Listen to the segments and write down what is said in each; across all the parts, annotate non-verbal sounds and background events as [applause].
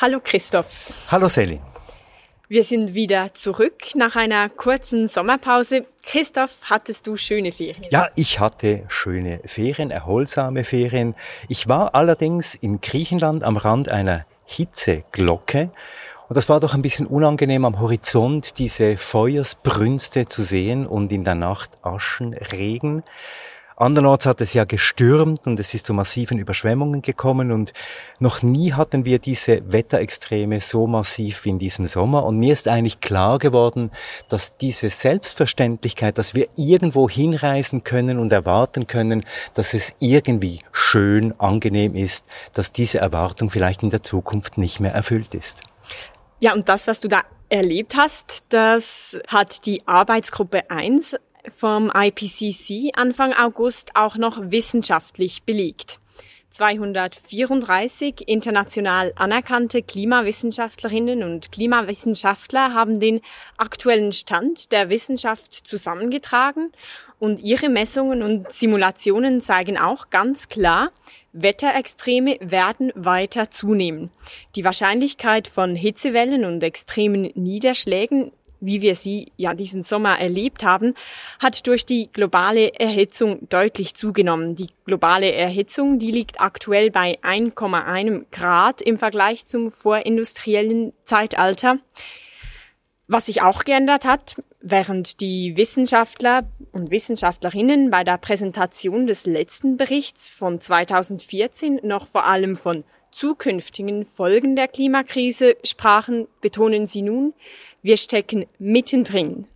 Hallo Christoph. Hallo Selin. Wir sind wieder zurück nach einer kurzen Sommerpause. Christoph, hattest du schöne Ferien? Ja, ich hatte schöne Ferien, erholsame Ferien. Ich war allerdings in Griechenland am Rand einer Hitzeglocke. Und das war doch ein bisschen unangenehm am Horizont, diese Feuersbrünste zu sehen und in der Nacht Aschenregen. Andernorts hat es ja gestürmt und es ist zu massiven Überschwemmungen gekommen und noch nie hatten wir diese Wetterextreme so massiv wie in diesem Sommer und mir ist eigentlich klar geworden, dass diese Selbstverständlichkeit, dass wir irgendwo hinreisen können und erwarten können, dass es irgendwie schön, angenehm ist, dass diese Erwartung vielleicht in der Zukunft nicht mehr erfüllt ist. Ja, und das, was du da erlebt hast, das hat die Arbeitsgruppe 1 vom IPCC Anfang August auch noch wissenschaftlich belegt. 234 international anerkannte Klimawissenschaftlerinnen und Klimawissenschaftler haben den aktuellen Stand der Wissenschaft zusammengetragen und ihre Messungen und Simulationen zeigen auch ganz klar, Wetterextreme werden weiter zunehmen. Die Wahrscheinlichkeit von Hitzewellen und extremen Niederschlägen wie wir sie ja diesen Sommer erlebt haben, hat durch die globale Erhitzung deutlich zugenommen. Die globale Erhitzung, die liegt aktuell bei 1,1 Grad im Vergleich zum vorindustriellen Zeitalter. Was sich auch geändert hat, während die Wissenschaftler und Wissenschaftlerinnen bei der Präsentation des letzten Berichts von 2014 noch vor allem von zukünftigen Folgen der Klimakrise sprachen, betonen sie nun, wir stecken mittendrin.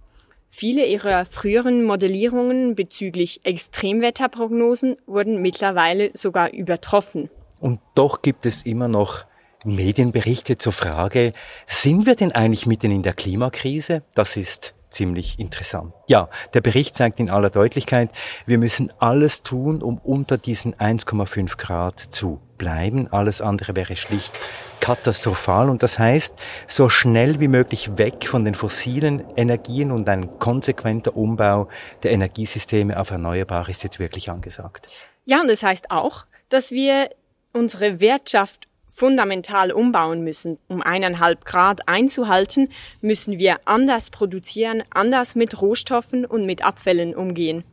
Viele ihrer früheren Modellierungen bezüglich Extremwetterprognosen wurden mittlerweile sogar übertroffen. Und doch gibt es immer noch Medienberichte zur Frage, sind wir denn eigentlich mitten in der Klimakrise? Das ist ziemlich interessant. Ja, der Bericht zeigt in aller Deutlichkeit, wir müssen alles tun, um unter diesen 1,5 Grad zu bleiben. Alles andere wäre schlicht katastrophal. Und das heißt, so schnell wie möglich weg von den fossilen Energien und ein konsequenter Umbau der Energiesysteme auf Erneuerbare ist jetzt wirklich angesagt. Ja, und das heißt auch, dass wir unsere Wirtschaft fundamental umbauen müssen. Um eineinhalb Grad einzuhalten, müssen wir anders produzieren, anders mit Rohstoffen und mit Abfällen umgehen.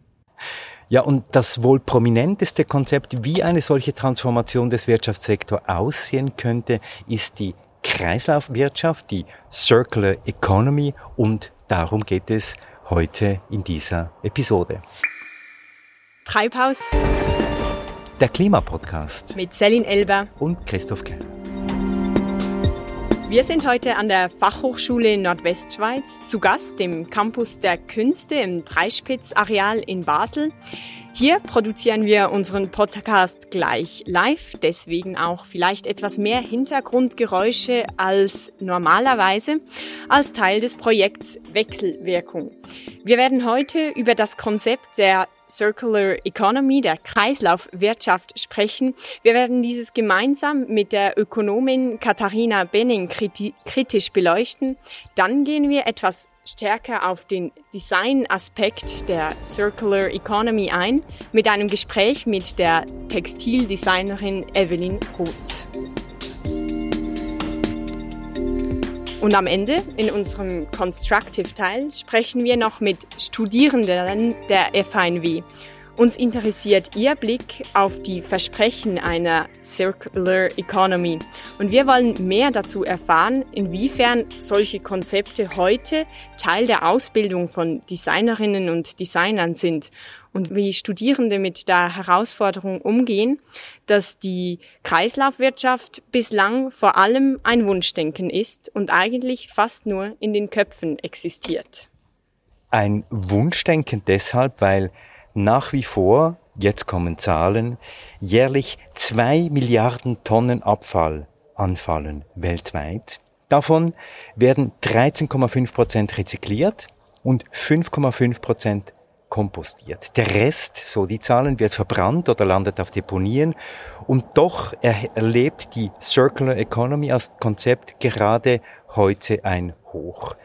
Ja, und das wohl prominenteste Konzept, wie eine solche Transformation des Wirtschaftssektors aussehen könnte, ist die Kreislaufwirtschaft, die Circular Economy und darum geht es heute in dieser Episode. Treibhaus der Klimapodcast. Mit Celine Elber. Und Christoph Keller. Wir sind heute an der Fachhochschule Nordwestschweiz zu Gast im Campus der Künste im Dreispitz-Areal in Basel. Hier produzieren wir unseren Podcast gleich live, deswegen auch vielleicht etwas mehr Hintergrundgeräusche als normalerweise, als Teil des Projekts Wechselwirkung. Wir werden heute über das Konzept der Circular Economy, der Kreislaufwirtschaft sprechen. Wir werden dieses gemeinsam mit der Ökonomin Katharina Benning kritisch beleuchten. Dann gehen wir etwas stärker auf den Design-Aspekt der Circular Economy ein mit einem Gespräch mit der Textildesignerin Evelyn Roth. Und am Ende, in unserem Constructive-Teil, sprechen wir noch mit Studierenden der FHNW. Uns interessiert Ihr Blick auf die Versprechen einer Circular Economy. Und wir wollen mehr dazu erfahren, inwiefern solche Konzepte heute Teil der Ausbildung von Designerinnen und Designern sind und wie Studierende mit der Herausforderung umgehen, dass die Kreislaufwirtschaft bislang vor allem ein Wunschdenken ist und eigentlich fast nur in den Köpfen existiert. Ein Wunschdenken deshalb, weil nach wie vor, jetzt kommen Zahlen, jährlich zwei Milliarden Tonnen Abfall anfallen weltweit. Davon werden 13,5 Prozent rezykliert und 5,5 Prozent kompostiert. Der Rest, so die Zahlen, wird verbrannt oder landet auf Deponien. Und doch erlebt die Circular Economy als Konzept gerade heute ein Hoch.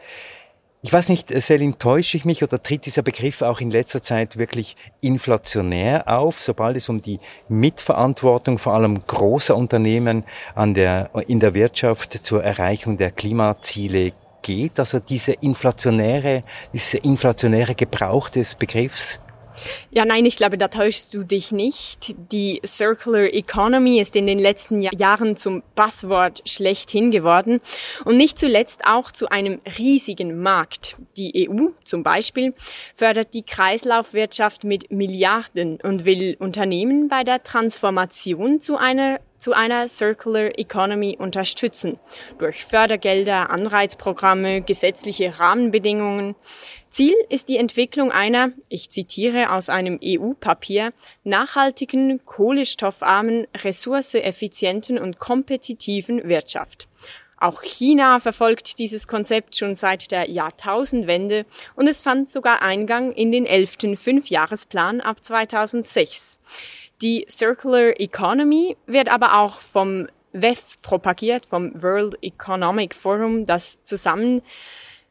Ich weiß nicht, Selin, täusche ich mich oder tritt dieser Begriff auch in letzter Zeit wirklich inflationär auf, sobald es um die Mitverantwortung vor allem großer Unternehmen an der, in der Wirtschaft zur Erreichung der Klimaziele geht? Also diese inflationäre, diese inflationäre Gebrauch des Begriffs? Ja, nein, ich glaube, da täuschst du dich nicht. Die Circular Economy ist in den letzten Jahren zum Passwort schlechthin geworden und nicht zuletzt auch zu einem riesigen Markt. Die EU zum Beispiel fördert die Kreislaufwirtschaft mit Milliarden und will Unternehmen bei der Transformation zu einer zu einer Circular Economy unterstützen. Durch Fördergelder, Anreizprogramme, gesetzliche Rahmenbedingungen. Ziel ist die Entwicklung einer, ich zitiere aus einem EU-Papier, nachhaltigen, kohlestoffarmen, ressourceeffizienten und kompetitiven Wirtschaft. Auch China verfolgt dieses Konzept schon seit der Jahrtausendwende und es fand sogar Eingang in den elften Fünfjahresplan ab 2006. Die Circular Economy wird aber auch vom WEF propagiert, vom World Economic Forum, das zusammen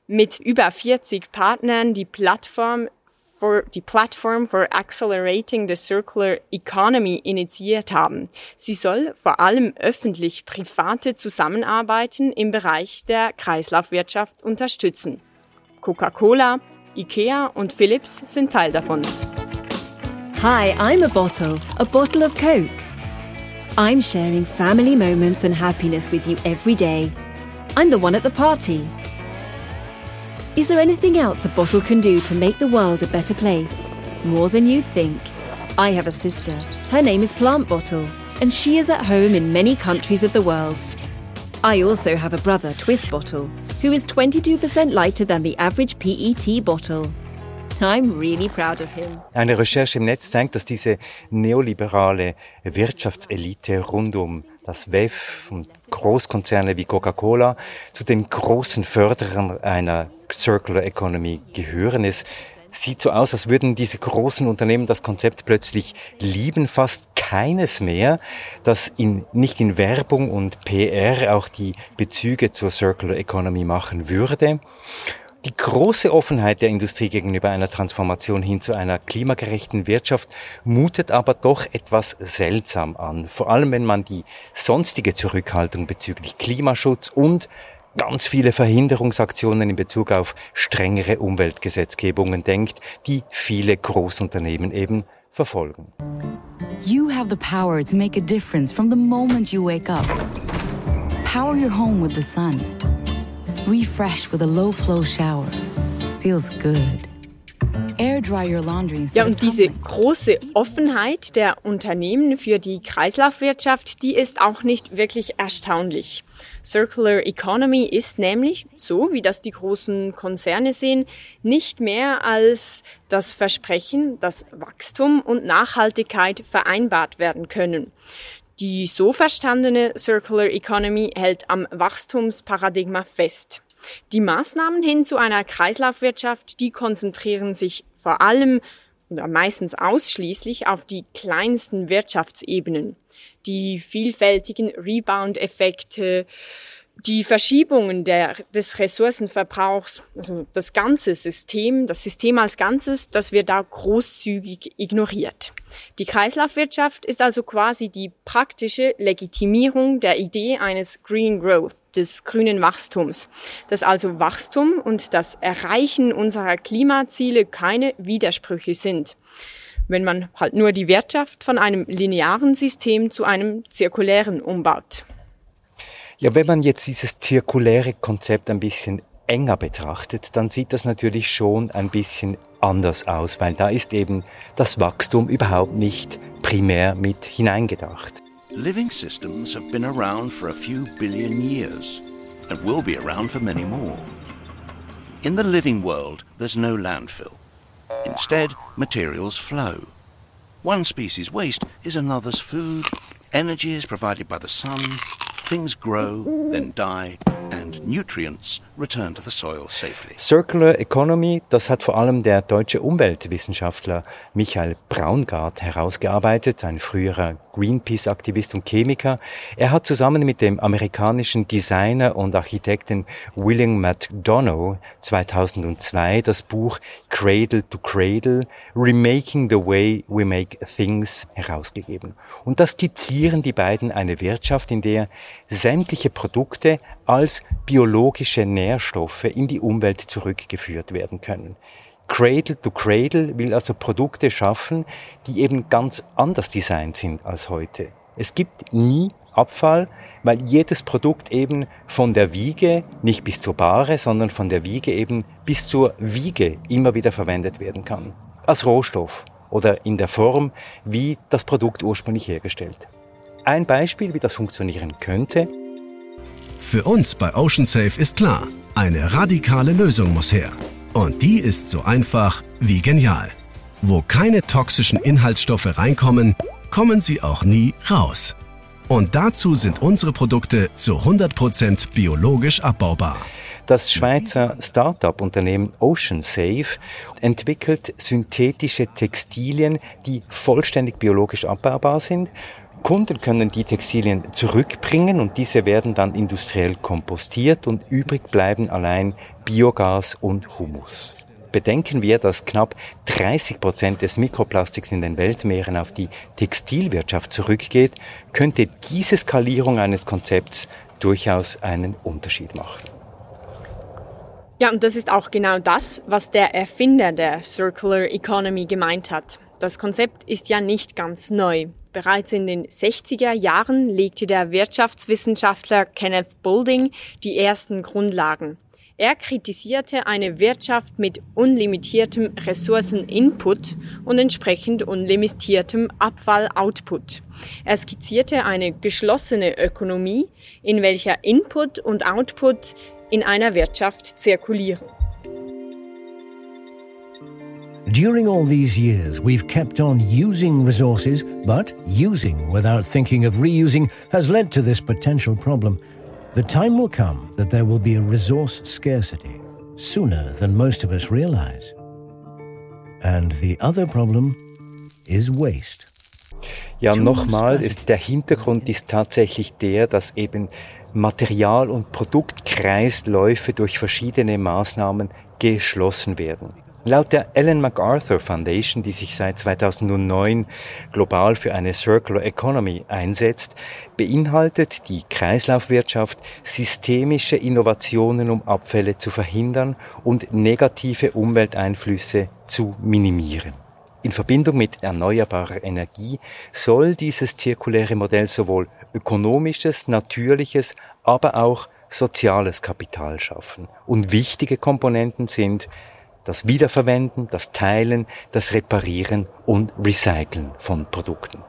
mit über 40 Partnern die Plattform for, die Plattform for Accelerating the Circular Economy initiiert haben. Sie soll vor allem öffentlich-private Zusammenarbeiten im Bereich der Kreislaufwirtschaft unterstützen. Coca-Cola, IKEA und Philips sind Teil davon. Hi, I'm a bottle, a bottle of Coke. I'm sharing family moments and happiness with you every day. I'm the one at the party. Is there anything else a bottle can do to make the world a better place? More than you think. I have a sister. Her name is Plant Bottle, and she is at home in many countries of the world. I also have a brother, Twist Bottle, who is 22% lighter than the average PET bottle. I'm really proud of him. Eine Recherche im Netz zeigt, dass diese neoliberale Wirtschaftselite rund um das WEF und Großkonzerne wie Coca-Cola zu den großen Förderern einer Circular Economy gehören. Es sieht so aus, als würden diese großen Unternehmen das Konzept plötzlich lieben, fast keines mehr, das in, nicht in Werbung und PR auch die Bezüge zur Circular Economy machen würde. Die große Offenheit der Industrie gegenüber einer Transformation hin zu einer klimagerechten Wirtschaft mutet aber doch etwas seltsam an, vor allem wenn man die sonstige Zurückhaltung bezüglich Klimaschutz und ganz viele Verhinderungsaktionen in Bezug auf strengere Umweltgesetzgebungen denkt, die viele Großunternehmen eben verfolgen. You have the power to make a difference from the moment you wake up. Power your home with the sun. Refresh with a low flow shower. Feels good. Ja, und diese große Offenheit der Unternehmen für die Kreislaufwirtschaft, die ist auch nicht wirklich erstaunlich. Circular Economy ist nämlich, so wie das die großen Konzerne sehen, nicht mehr als das Versprechen, dass Wachstum und Nachhaltigkeit vereinbart werden können. Die so verstandene Circular Economy hält am Wachstumsparadigma fest. Die Maßnahmen hin zu einer Kreislaufwirtschaft, die konzentrieren sich vor allem oder meistens ausschließlich auf die kleinsten Wirtschaftsebenen. Die vielfältigen Rebound-Effekte, die Verschiebungen der, des Ressourcenverbrauchs, also das ganze System, das System als Ganzes, das wird da großzügig ignoriert. Die Kreislaufwirtschaft ist also quasi die praktische Legitimierung der Idee eines Green Growth, des grünen Wachstums, dass also Wachstum und das Erreichen unserer Klimaziele keine Widersprüche sind wenn man halt nur die Wirtschaft von einem linearen System zu einem zirkulären umbaut. Ja, wenn man jetzt dieses zirkuläre Konzept ein bisschen enger betrachtet, dann sieht das natürlich schon ein bisschen anders aus, weil da ist eben das Wachstum überhaupt nicht primär mit hineingedacht. Living systems have been around for a few billion years and will be around for many more. In the living world, there's no landfill. Instead, materials flow. One species' waste is another's food, energy is provided by the sun, things grow, then die, and nutrients return to the soil safely. Circular Economy, das hat vor allem der deutsche Umweltwissenschaftler Michael Braungart herausgearbeitet, ein früherer Greenpeace-Aktivist und Chemiker. Er hat zusammen mit dem amerikanischen Designer und Architekten William McDonough 2002 das Buch Cradle to Cradle, Remaking the Way We Make Things herausgegeben. Und das skizzieren die beiden eine Wirtschaft, in der sämtliche Produkte als biologische Nährstoffe in die Umwelt zurückgeführt werden können. Cradle to Cradle will also Produkte schaffen, die eben ganz anders designt sind als heute. Es gibt nie Abfall, weil jedes Produkt eben von der Wiege, nicht bis zur Bahre, sondern von der Wiege eben bis zur Wiege immer wieder verwendet werden kann. Als Rohstoff oder in der Form, wie das Produkt ursprünglich hergestellt. Ein Beispiel, wie das funktionieren könnte. Für uns bei OceanSafe ist klar, eine radikale Lösung muss her. Und die ist so einfach wie genial. Wo keine toxischen Inhaltsstoffe reinkommen, kommen sie auch nie raus. Und dazu sind unsere Produkte zu 100% biologisch abbaubar. Das Schweizer Start-up-Unternehmen Ocean Safe entwickelt synthetische Textilien, die vollständig biologisch abbaubar sind. Kunden können die Textilien zurückbringen und diese werden dann industriell kompostiert und übrig bleiben allein Biogas und Humus. Bedenken wir, dass knapp 30 Prozent des Mikroplastiks in den Weltmeeren auf die Textilwirtschaft zurückgeht, könnte diese Skalierung eines Konzepts durchaus einen Unterschied machen. Ja, und das ist auch genau das, was der Erfinder der Circular Economy gemeint hat. Das Konzept ist ja nicht ganz neu. Bereits in den 60er Jahren legte der Wirtschaftswissenschaftler Kenneth Boulding die ersten Grundlagen. Er kritisierte eine Wirtschaft mit unlimitiertem Ressourceninput und entsprechend unlimitiertem Abfalloutput. Er skizzierte eine geschlossene Ökonomie, in welcher Input und Output in einer Wirtschaft zirkulieren. During all these years, we've kept on using resources, but using without thinking of reusing has led to this potential problem. The time will come that there will be a resource scarcity sooner than most of us realize. And the other problem is waste. Ja, nochmal, ist, der Hintergrund ist tatsächlich der, dass eben Material- und Produktkreisläufe durch verschiedene Maßnahmen geschlossen werden. Laut der Ellen MacArthur Foundation, die sich seit 2009 global für eine Circular Economy einsetzt, beinhaltet die Kreislaufwirtschaft systemische Innovationen, um Abfälle zu verhindern und negative Umwelteinflüsse zu minimieren. In Verbindung mit erneuerbarer Energie soll dieses zirkuläre Modell sowohl ökonomisches, natürliches, aber auch soziales Kapital schaffen. Und wichtige Komponenten sind das Wiederverwenden, das Teilen, das Reparieren und Recyceln von Produkten.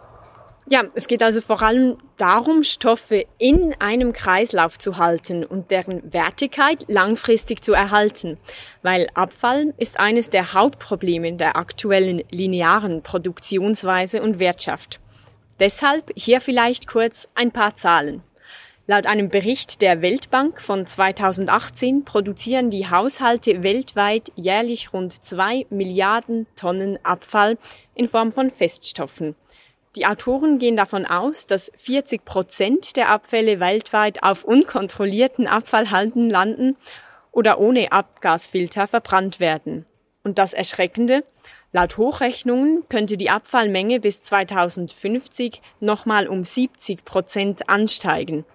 Ja, es geht also vor allem darum, Stoffe in einem Kreislauf zu halten und deren Wertigkeit langfristig zu erhalten, weil Abfall ist eines der Hauptprobleme der aktuellen linearen Produktionsweise und Wirtschaft. Deshalb hier vielleicht kurz ein paar Zahlen. Laut einem Bericht der Weltbank von 2018 produzieren die Haushalte weltweit jährlich rund zwei Milliarden Tonnen Abfall in Form von Feststoffen. Die Autoren gehen davon aus, dass 40 Prozent der Abfälle weltweit auf unkontrollierten Abfallhalden landen oder ohne Abgasfilter verbrannt werden. Und das Erschreckende, laut Hochrechnungen könnte die Abfallmenge bis 2050 nochmal um 70 Prozent ansteigen.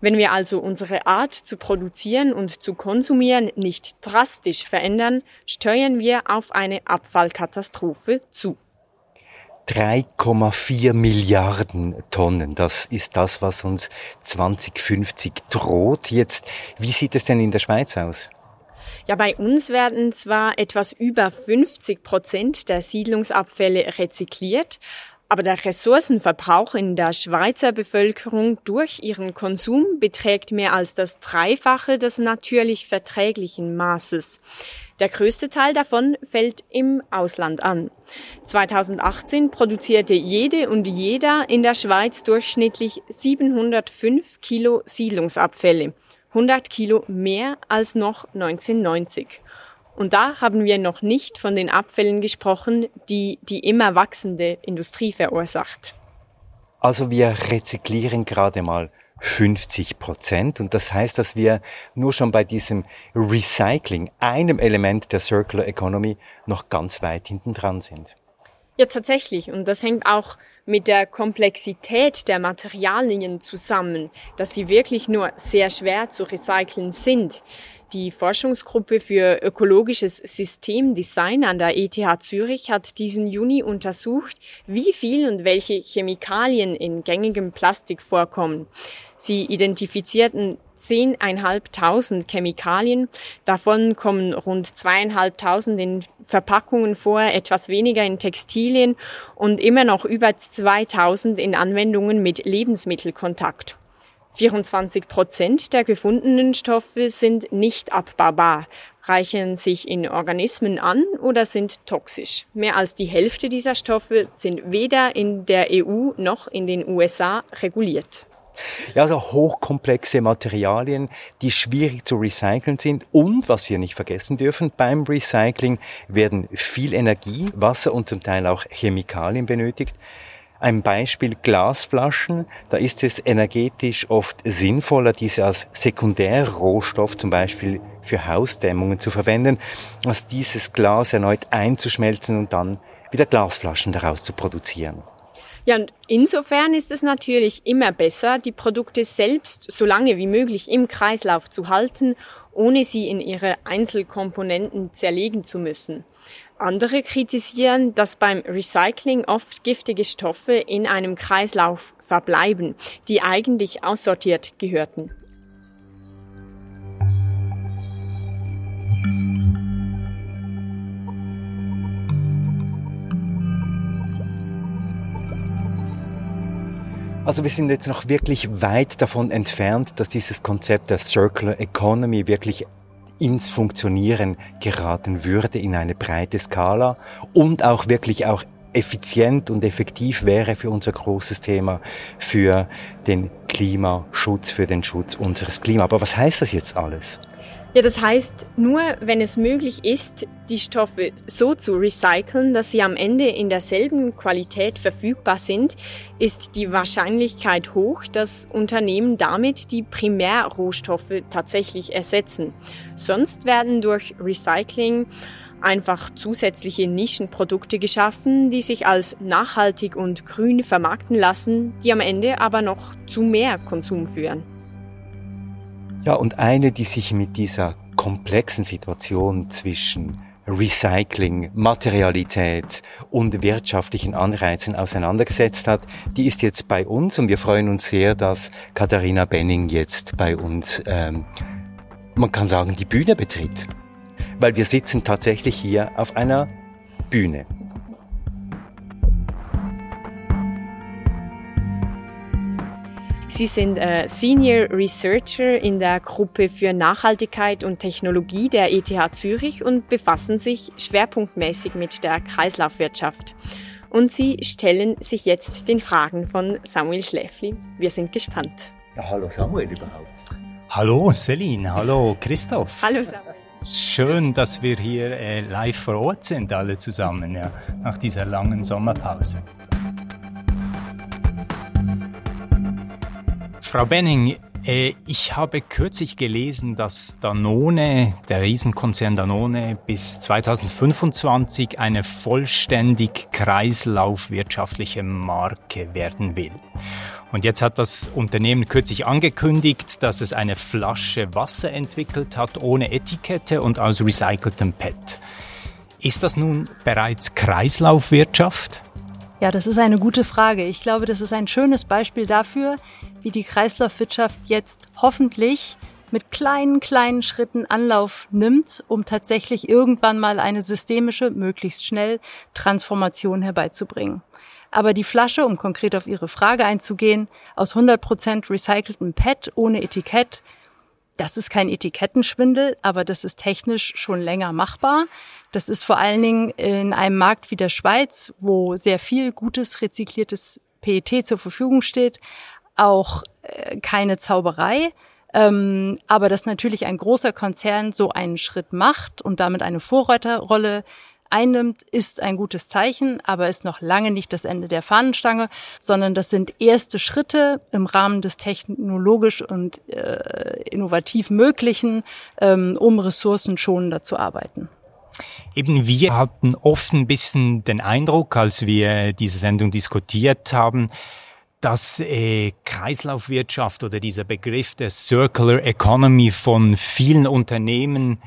Wenn wir also unsere Art zu produzieren und zu konsumieren nicht drastisch verändern, steuern wir auf eine Abfallkatastrophe zu. 3,4 Milliarden Tonnen. Das ist das, was uns 2050 droht. Jetzt, wie sieht es denn in der Schweiz aus? Ja, bei uns werden zwar etwas über 50 Prozent der Siedlungsabfälle rezykliert, aber der Ressourcenverbrauch in der Schweizer Bevölkerung durch ihren Konsum beträgt mehr als das Dreifache des natürlich verträglichen Maßes. Der größte Teil davon fällt im Ausland an. 2018 produzierte jede und jeder in der Schweiz durchschnittlich 705 Kilo Siedlungsabfälle. 100 Kilo mehr als noch 1990. Und da haben wir noch nicht von den Abfällen gesprochen, die die immer wachsende Industrie verursacht. Also wir rezyklieren gerade mal 50 Prozent. Und das heißt, dass wir nur schon bei diesem Recycling, einem Element der Circular Economy, noch ganz weit hinten dran sind. Ja, tatsächlich. Und das hängt auch mit der Komplexität der Materialien zusammen, dass sie wirklich nur sehr schwer zu recyceln sind. Die Forschungsgruppe für ökologisches Systemdesign an der ETH Zürich hat diesen Juni untersucht, wie viel und welche Chemikalien in gängigem Plastik vorkommen. Sie identifizierten 10.500 Chemikalien. Davon kommen rund 2.500 in Verpackungen vor, etwas weniger in Textilien und immer noch über 2.000 in Anwendungen mit Lebensmittelkontakt. 24 Prozent der gefundenen Stoffe sind nicht abbaubar, reichen sich in Organismen an oder sind toxisch. Mehr als die Hälfte dieser Stoffe sind weder in der EU noch in den USA reguliert. Ja, also hochkomplexe Materialien, die schwierig zu recyceln sind. Und was wir nicht vergessen dürfen, beim Recycling werden viel Energie, Wasser und zum Teil auch Chemikalien benötigt. Ein Beispiel Glasflaschen. Da ist es energetisch oft sinnvoller, diese als Sekundärrohstoff zum Beispiel für Hausdämmungen zu verwenden, als dieses Glas erneut einzuschmelzen und dann wieder Glasflaschen daraus zu produzieren. Ja, und insofern ist es natürlich immer besser, die Produkte selbst so lange wie möglich im Kreislauf zu halten, ohne sie in ihre Einzelkomponenten zerlegen zu müssen. Andere kritisieren, dass beim Recycling oft giftige Stoffe in einem Kreislauf verbleiben, die eigentlich aussortiert gehörten. Also wir sind jetzt noch wirklich weit davon entfernt, dass dieses Konzept der Circular Economy wirklich ins Funktionieren geraten würde in eine breite Skala und auch wirklich auch effizient und effektiv wäre für unser großes Thema, für den Klimaschutz, für den Schutz unseres Klimas. Aber was heißt das jetzt alles? Ja, das heißt, nur wenn es möglich ist, die Stoffe so zu recyceln, dass sie am Ende in derselben Qualität verfügbar sind, ist die Wahrscheinlichkeit hoch, dass Unternehmen damit die Primärrohstoffe tatsächlich ersetzen. Sonst werden durch Recycling einfach zusätzliche Nischenprodukte geschaffen, die sich als nachhaltig und grün vermarkten lassen, die am Ende aber noch zu mehr Konsum führen. Ja, und eine, die sich mit dieser komplexen Situation zwischen Recycling, Materialität und wirtschaftlichen Anreizen auseinandergesetzt hat, die ist jetzt bei uns und wir freuen uns sehr, dass Katharina Benning jetzt bei uns, ähm, man kann sagen, die Bühne betritt. Weil wir sitzen tatsächlich hier auf einer Bühne. Sie sind äh, Senior Researcher in der Gruppe für Nachhaltigkeit und Technologie der ETH Zürich und befassen sich schwerpunktmäßig mit der Kreislaufwirtschaft. Und Sie stellen sich jetzt den Fragen von Samuel Schläfli. Wir sind gespannt. Ja, hallo Samuel überhaupt. Hallo Celine, hallo Christoph. Hallo Samuel. Schön, dass wir hier äh, live vor Ort sind, alle zusammen, ja, nach dieser langen Sommerpause. Frau Benning, äh, ich habe kürzlich gelesen, dass Danone, der Riesenkonzern Danone, bis 2025 eine vollständig kreislaufwirtschaftliche Marke werden will. Und jetzt hat das Unternehmen kürzlich angekündigt, dass es eine Flasche Wasser entwickelt hat, ohne Etikette und aus recyceltem PET. Ist das nun bereits Kreislaufwirtschaft? Ja, das ist eine gute Frage. Ich glaube, das ist ein schönes Beispiel dafür, wie die Kreislaufwirtschaft jetzt hoffentlich mit kleinen, kleinen Schritten Anlauf nimmt, um tatsächlich irgendwann mal eine systemische, möglichst schnell Transformation herbeizubringen. Aber die Flasche, um konkret auf Ihre Frage einzugehen, aus 100% recyceltem PET ohne Etikett, das ist kein Etikettenschwindel, aber das ist technisch schon länger machbar. Das ist vor allen Dingen in einem Markt wie der Schweiz, wo sehr viel gutes rezykliertes PET zur Verfügung steht, auch äh, keine Zauberei. Ähm, aber dass natürlich ein großer Konzern so einen Schritt macht und damit eine Vorreiterrolle einnimmt, ist ein gutes Zeichen, aber ist noch lange nicht das Ende der Fahnenstange, sondern das sind erste Schritte im Rahmen des technologisch und äh, innovativ Möglichen, ähm, um ressourcenschonender zu arbeiten. Eben wir hatten oft ein bisschen den Eindruck, als wir diese Sendung diskutiert haben, dass äh, Kreislaufwirtschaft oder dieser Begriff der Circular Economy von vielen Unternehmen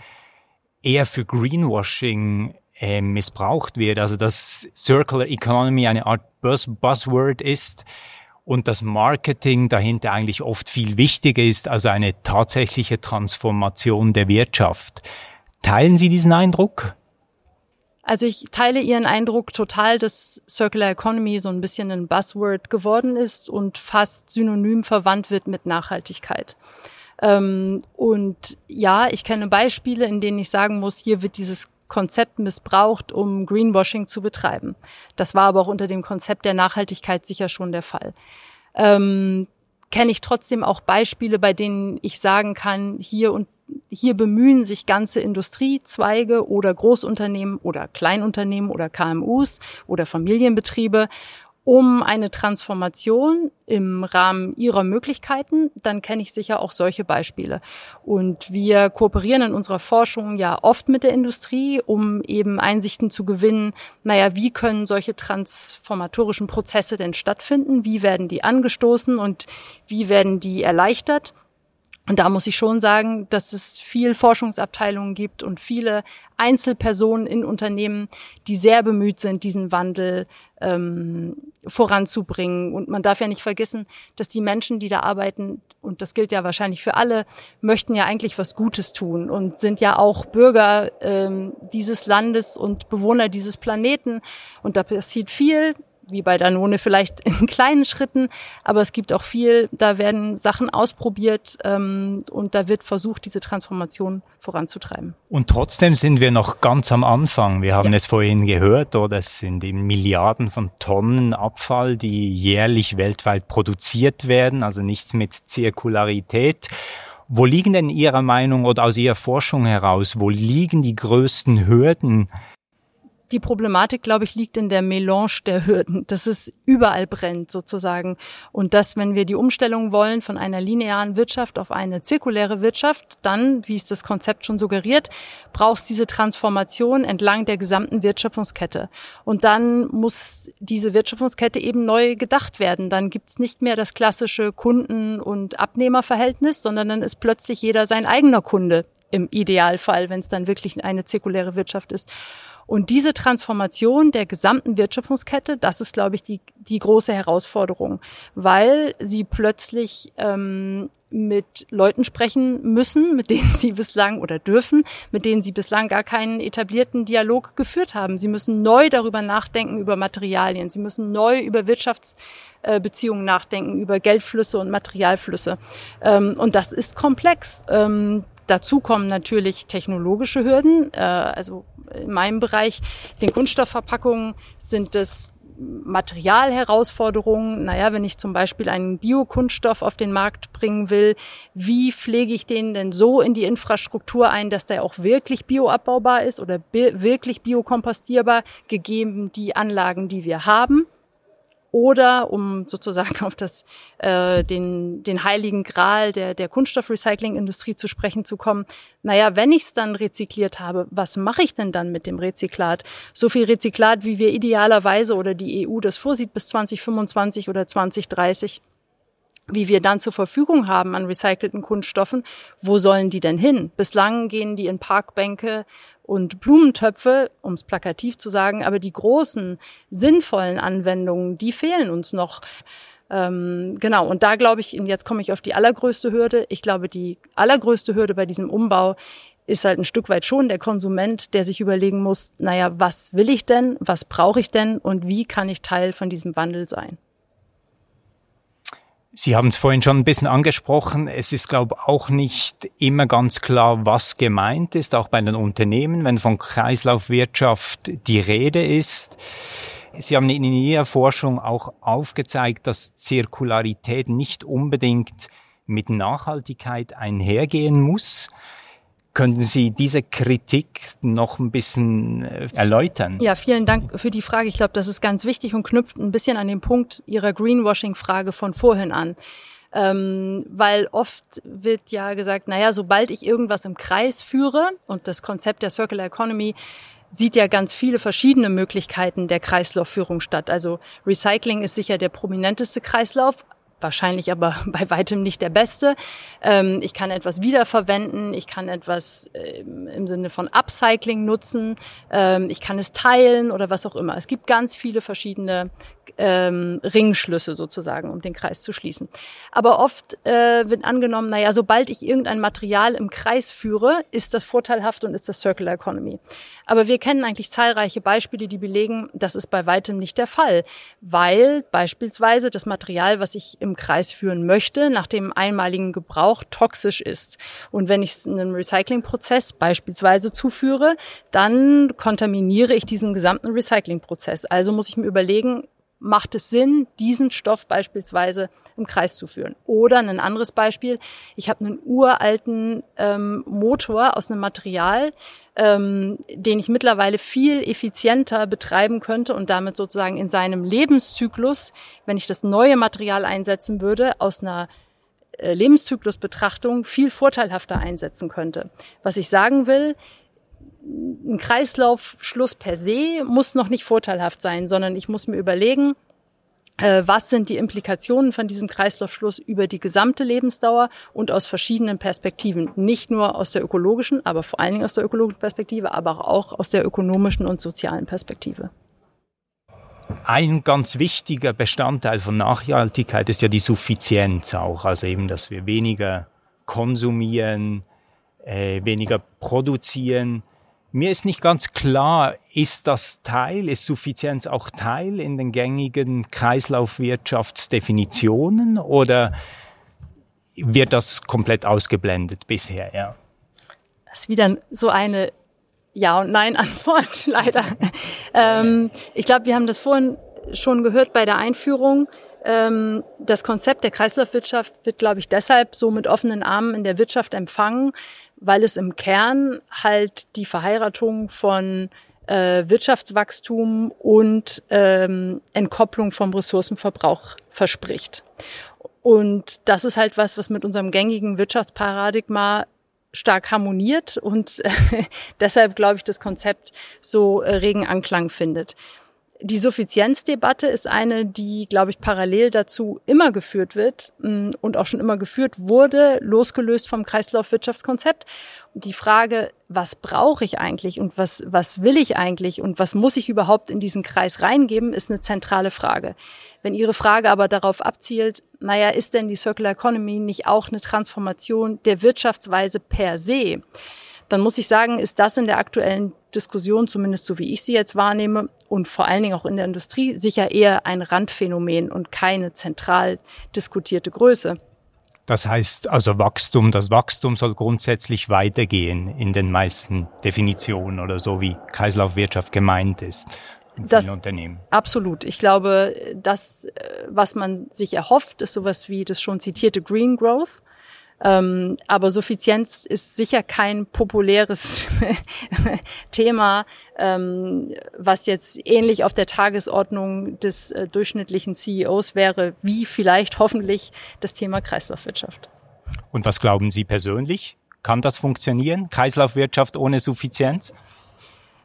eher für Greenwashing äh, missbraucht wird. Also dass Circular Economy eine Art Buzz Buzzword ist und das Marketing dahinter eigentlich oft viel wichtiger ist als eine tatsächliche Transformation der Wirtschaft. Teilen Sie diesen Eindruck? Also ich teile Ihren Eindruck total, dass Circular Economy so ein bisschen ein Buzzword geworden ist und fast synonym verwandt wird mit Nachhaltigkeit. Ähm, und ja, ich kenne Beispiele, in denen ich sagen muss, hier wird dieses Konzept missbraucht, um Greenwashing zu betreiben. Das war aber auch unter dem Konzept der Nachhaltigkeit sicher schon der Fall. Ähm, kenne ich trotzdem auch Beispiele, bei denen ich sagen kann, hier und hier bemühen sich ganze Industriezweige oder Großunternehmen oder Kleinunternehmen oder KMUs oder Familienbetriebe um eine Transformation im Rahmen ihrer Möglichkeiten, dann kenne ich sicher auch solche Beispiele. Und wir kooperieren in unserer Forschung ja oft mit der Industrie, um eben Einsichten zu gewinnen, naja, wie können solche transformatorischen Prozesse denn stattfinden? Wie werden die angestoßen und wie werden die erleichtert? Und da muss ich schon sagen, dass es viel Forschungsabteilungen gibt und viele Einzelpersonen in Unternehmen, die sehr bemüht sind, diesen Wandel ähm, voranzubringen. Und man darf ja nicht vergessen, dass die Menschen, die da arbeiten, und das gilt ja wahrscheinlich für alle, möchten ja eigentlich was Gutes tun und sind ja auch Bürger ähm, dieses Landes und Bewohner dieses Planeten. Und da passiert viel wie bei Danone vielleicht [laughs] in kleinen Schritten, aber es gibt auch viel, da werden Sachen ausprobiert ähm, und da wird versucht, diese Transformation voranzutreiben. Und trotzdem sind wir noch ganz am Anfang. Wir haben ja. es vorhin gehört, oder es sind eben Milliarden von Tonnen Abfall, die jährlich weltweit produziert werden, also nichts mit Zirkularität. Wo liegen denn Ihrer Meinung oder aus Ihrer Forschung heraus, wo liegen die größten Hürden die Problematik, glaube ich, liegt in der Melange der Hürden, dass es überall brennt sozusagen. Und dass, wenn wir die Umstellung wollen von einer linearen Wirtschaft auf eine zirkuläre Wirtschaft, dann, wie es das Konzept schon suggeriert, braucht es diese Transformation entlang der gesamten Wertschöpfungskette. Und dann muss diese Wertschöpfungskette eben neu gedacht werden. Dann gibt es nicht mehr das klassische Kunden- und Abnehmerverhältnis, sondern dann ist plötzlich jeder sein eigener Kunde im Idealfall, wenn es dann wirklich eine zirkuläre Wirtschaft ist. Und diese Transformation der gesamten Wertschöpfungskette, das ist, glaube ich, die, die große Herausforderung, weil sie plötzlich ähm, mit Leuten sprechen müssen, mit denen sie bislang oder dürfen, mit denen sie bislang gar keinen etablierten Dialog geführt haben. Sie müssen neu darüber nachdenken, über Materialien. Sie müssen neu über Wirtschaftsbeziehungen nachdenken, über Geldflüsse und Materialflüsse. Ähm, und das ist komplex. Dazu kommen natürlich technologische Hürden, äh, also in meinem Bereich, den Kunststoffverpackungen sind es Materialherausforderungen. Naja, wenn ich zum Beispiel einen Biokunststoff auf den Markt bringen will, wie pflege ich den denn so in die Infrastruktur ein, dass der auch wirklich bioabbaubar ist oder wirklich biokompostierbar, gegeben die Anlagen, die wir haben? Oder um sozusagen [laughs] auf das, äh, den, den heiligen Gral der, der Kunststoffrecyclingindustrie zu sprechen zu kommen, naja, wenn ich es dann rezykliert habe, was mache ich denn dann mit dem Rezyklat? So viel Rezyklat, wie wir idealerweise oder die EU das vorsieht bis 2025 oder 2030 wie wir dann zur Verfügung haben an recycelten Kunststoffen, wo sollen die denn hin? Bislang gehen die in Parkbänke und Blumentöpfe, um es plakativ zu sagen, aber die großen, sinnvollen Anwendungen, die fehlen uns noch. Ähm, genau, und da glaube ich, und jetzt komme ich auf die allergrößte Hürde, ich glaube, die allergrößte Hürde bei diesem Umbau ist halt ein Stück weit schon der Konsument, der sich überlegen muss, naja, was will ich denn, was brauche ich denn und wie kann ich Teil von diesem Wandel sein? Sie haben es vorhin schon ein bisschen angesprochen. Es ist, glaube ich, auch nicht immer ganz klar, was gemeint ist, auch bei den Unternehmen, wenn von Kreislaufwirtschaft die Rede ist. Sie haben in Ihrer Forschung auch aufgezeigt, dass Zirkularität nicht unbedingt mit Nachhaltigkeit einhergehen muss. Könnten Sie diese Kritik noch ein bisschen äh, erläutern? Ja, vielen Dank für die Frage. Ich glaube, das ist ganz wichtig und knüpft ein bisschen an den Punkt Ihrer Greenwashing-Frage von vorhin an. Ähm, weil oft wird ja gesagt, naja, sobald ich irgendwas im Kreis führe und das Konzept der Circular Economy sieht ja ganz viele verschiedene Möglichkeiten der Kreislaufführung statt. Also Recycling ist sicher der prominenteste Kreislauf, wahrscheinlich aber [laughs] bei weitem nicht der beste. Ähm, ich kann etwas wiederverwenden, ich kann etwas ähm, im Sinne von Upcycling nutzen, ähm, ich kann es teilen oder was auch immer. Es gibt ganz viele verschiedene ähm, Ringschlüsse sozusagen, um den Kreis zu schließen. Aber oft äh, wird angenommen, naja, sobald ich irgendein Material im Kreis führe, ist das vorteilhaft und ist das Circular Economy. Aber wir kennen eigentlich zahlreiche Beispiele, die belegen, das ist bei weitem nicht der Fall, weil beispielsweise das Material, was ich im Kreis führen möchte, nach dem einmaligen Gebrauch toxisch ist. Und wenn ich es in einem Recyclingprozess beispielsweise zuführe, dann kontaminiere ich diesen gesamten Recyclingprozess. Also muss ich mir überlegen, macht es Sinn, diesen Stoff beispielsweise im Kreis zu führen. Oder ein anderes Beispiel, ich habe einen uralten ähm, Motor aus einem Material, ähm, den ich mittlerweile viel effizienter betreiben könnte und damit sozusagen in seinem Lebenszyklus, wenn ich das neue Material einsetzen würde, aus einer äh, Lebenszyklusbetrachtung viel vorteilhafter einsetzen könnte. Was ich sagen will, ein Kreislaufschluss per se muss noch nicht vorteilhaft sein, sondern ich muss mir überlegen, äh, was sind die Implikationen von diesem Kreislaufschluss über die gesamte Lebensdauer und aus verschiedenen Perspektiven. Nicht nur aus der ökologischen, aber vor allen Dingen aus der ökologischen Perspektive, aber auch aus der ökonomischen und sozialen Perspektive. Ein ganz wichtiger Bestandteil von Nachhaltigkeit ist ja die Suffizienz auch, also eben, dass wir weniger konsumieren, äh, weniger produzieren, mir ist nicht ganz klar, ist das Teil, ist Suffizienz auch Teil in den gängigen Kreislaufwirtschaftsdefinitionen oder wird das komplett ausgeblendet bisher? Ja. Das ist wieder so eine Ja- und Nein-Antwort, [laughs] leider. ähm, ich glaube, wir haben das vorhin schon gehört bei der Einführung. Ähm, das Konzept der Kreislaufwirtschaft wird, glaube ich, deshalb so mit offenen Armen in der Wirtschaft empfangen, weil es im Kern halt die Verheiratung von äh, Wirtschaftswachstum und ähm, Entkopplung vom Ressourcenverbrauch verspricht. Und das ist halt was, was mit unserem gängigen Wirtschaftsparadigma stark harmoniert und [laughs] deshalb glaube ich, das Konzept so äh, regen Anklang findet. Die Suffizienzdebatte ist eine, die, glaube ich, parallel dazu immer geführt wird mm, und auch schon immer geführt wurde, losgelöst vom Kreislaufwirtschaftskonzept. Die Frage, was brauche ich eigentlich und was, was will ich eigentlich und was muss ich überhaupt in diesen Kreis reingeben, ist eine zentrale Frage. Wenn Ihre Frage aber darauf abzielt, naja, ist denn die Circular Economy nicht auch eine Transformation der Wirtschaftsweise per se? dann muss ich sagen, ist das in der aktuellen Diskussion, zumindest so wie ich sie jetzt wahrnehme, und vor allen Dingen auch in der Industrie, sicher eher ein Randphänomen und keine zentral diskutierte Größe. Das heißt also Wachstum, das Wachstum soll grundsätzlich weitergehen in den meisten Definitionen oder so wie Kreislaufwirtschaft gemeint ist. In das, Unternehmen. Absolut. Ich glaube, das, äh, was man sich erhofft, ist sowas wie das schon zitierte Green Growth. Ähm, aber Suffizienz ist sicher kein populäres [laughs] Thema, ähm, was jetzt ähnlich auf der Tagesordnung des äh, durchschnittlichen CEOs wäre, wie vielleicht hoffentlich das Thema Kreislaufwirtschaft. Und was glauben Sie persönlich? Kann das funktionieren? Kreislaufwirtschaft ohne Suffizienz?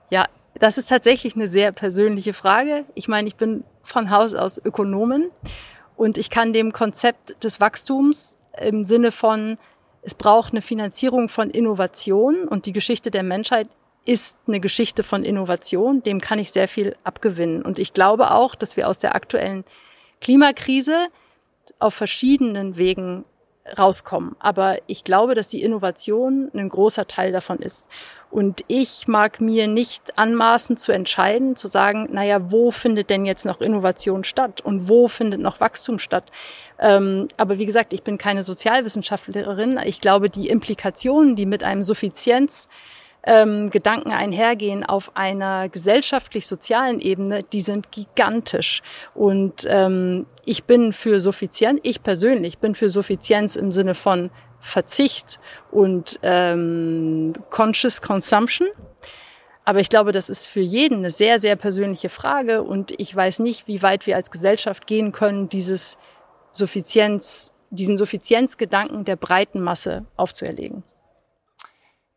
Ja, das ist tatsächlich eine sehr persönliche Frage. Ich meine, ich bin von Haus aus Ökonomin und ich kann dem Konzept des Wachstums im Sinne von, es braucht eine Finanzierung von Innovation und die Geschichte der Menschheit ist eine Geschichte von Innovation. Dem kann ich sehr viel abgewinnen. Und ich glaube auch, dass wir aus der aktuellen Klimakrise auf verschiedenen Wegen rauskommen. Aber ich glaube, dass die Innovation ein großer Teil davon ist. Und ich mag mir nicht anmaßen zu entscheiden, zu sagen, naja, wo findet denn jetzt noch Innovation statt und wo findet noch Wachstum statt? Ähm, aber wie gesagt, ich bin keine Sozialwissenschaftlerin. Ich glaube, die Implikationen, die mit einem Suffizienz ähm, Gedanken einhergehen auf einer gesellschaftlich-sozialen Ebene, die sind gigantisch. Und ähm, ich bin für Suffizienz, ich persönlich bin für Suffizienz im Sinne von Verzicht und ähm, Conscious Consumption. Aber ich glaube, das ist für jeden eine sehr, sehr persönliche Frage und ich weiß nicht, wie weit wir als Gesellschaft gehen können, dieses Suffizienz, diesen Suffizienzgedanken der breiten Masse aufzuerlegen.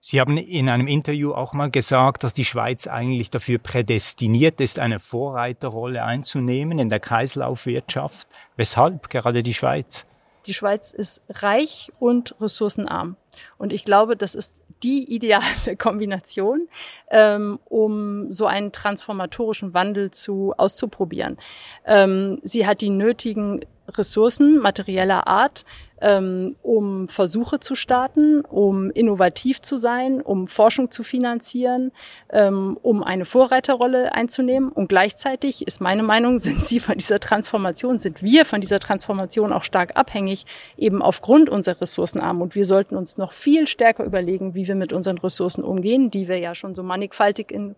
Sie haben in einem Interview auch mal gesagt, dass die Schweiz eigentlich dafür prädestiniert ist, eine Vorreiterrolle einzunehmen in der Kreislaufwirtschaft. Weshalb gerade die Schweiz? Die Schweiz ist reich und ressourcenarm. Und ich glaube, das ist die ideale [laughs] Kombination, ähm, um so einen transformatorischen Wandel zu auszuprobieren. Ähm, sie hat die nötigen Ressourcen materieller Art, ähm, um Versuche zu starten, um innovativ zu sein, um Forschung zu finanzieren, ähm, um eine Vorreiterrolle einzunehmen. Und gleichzeitig ist meine Meinung, [laughs] sind sie von dieser Transformation, sind wir von dieser Transformation auch stark abhängig, eben aufgrund unserer Ressourcenarmut. Wir sollten uns noch viel stärker überlegen, wie wir mit unseren Ressourcen umgehen, die wir ja schon so mannigfaltig in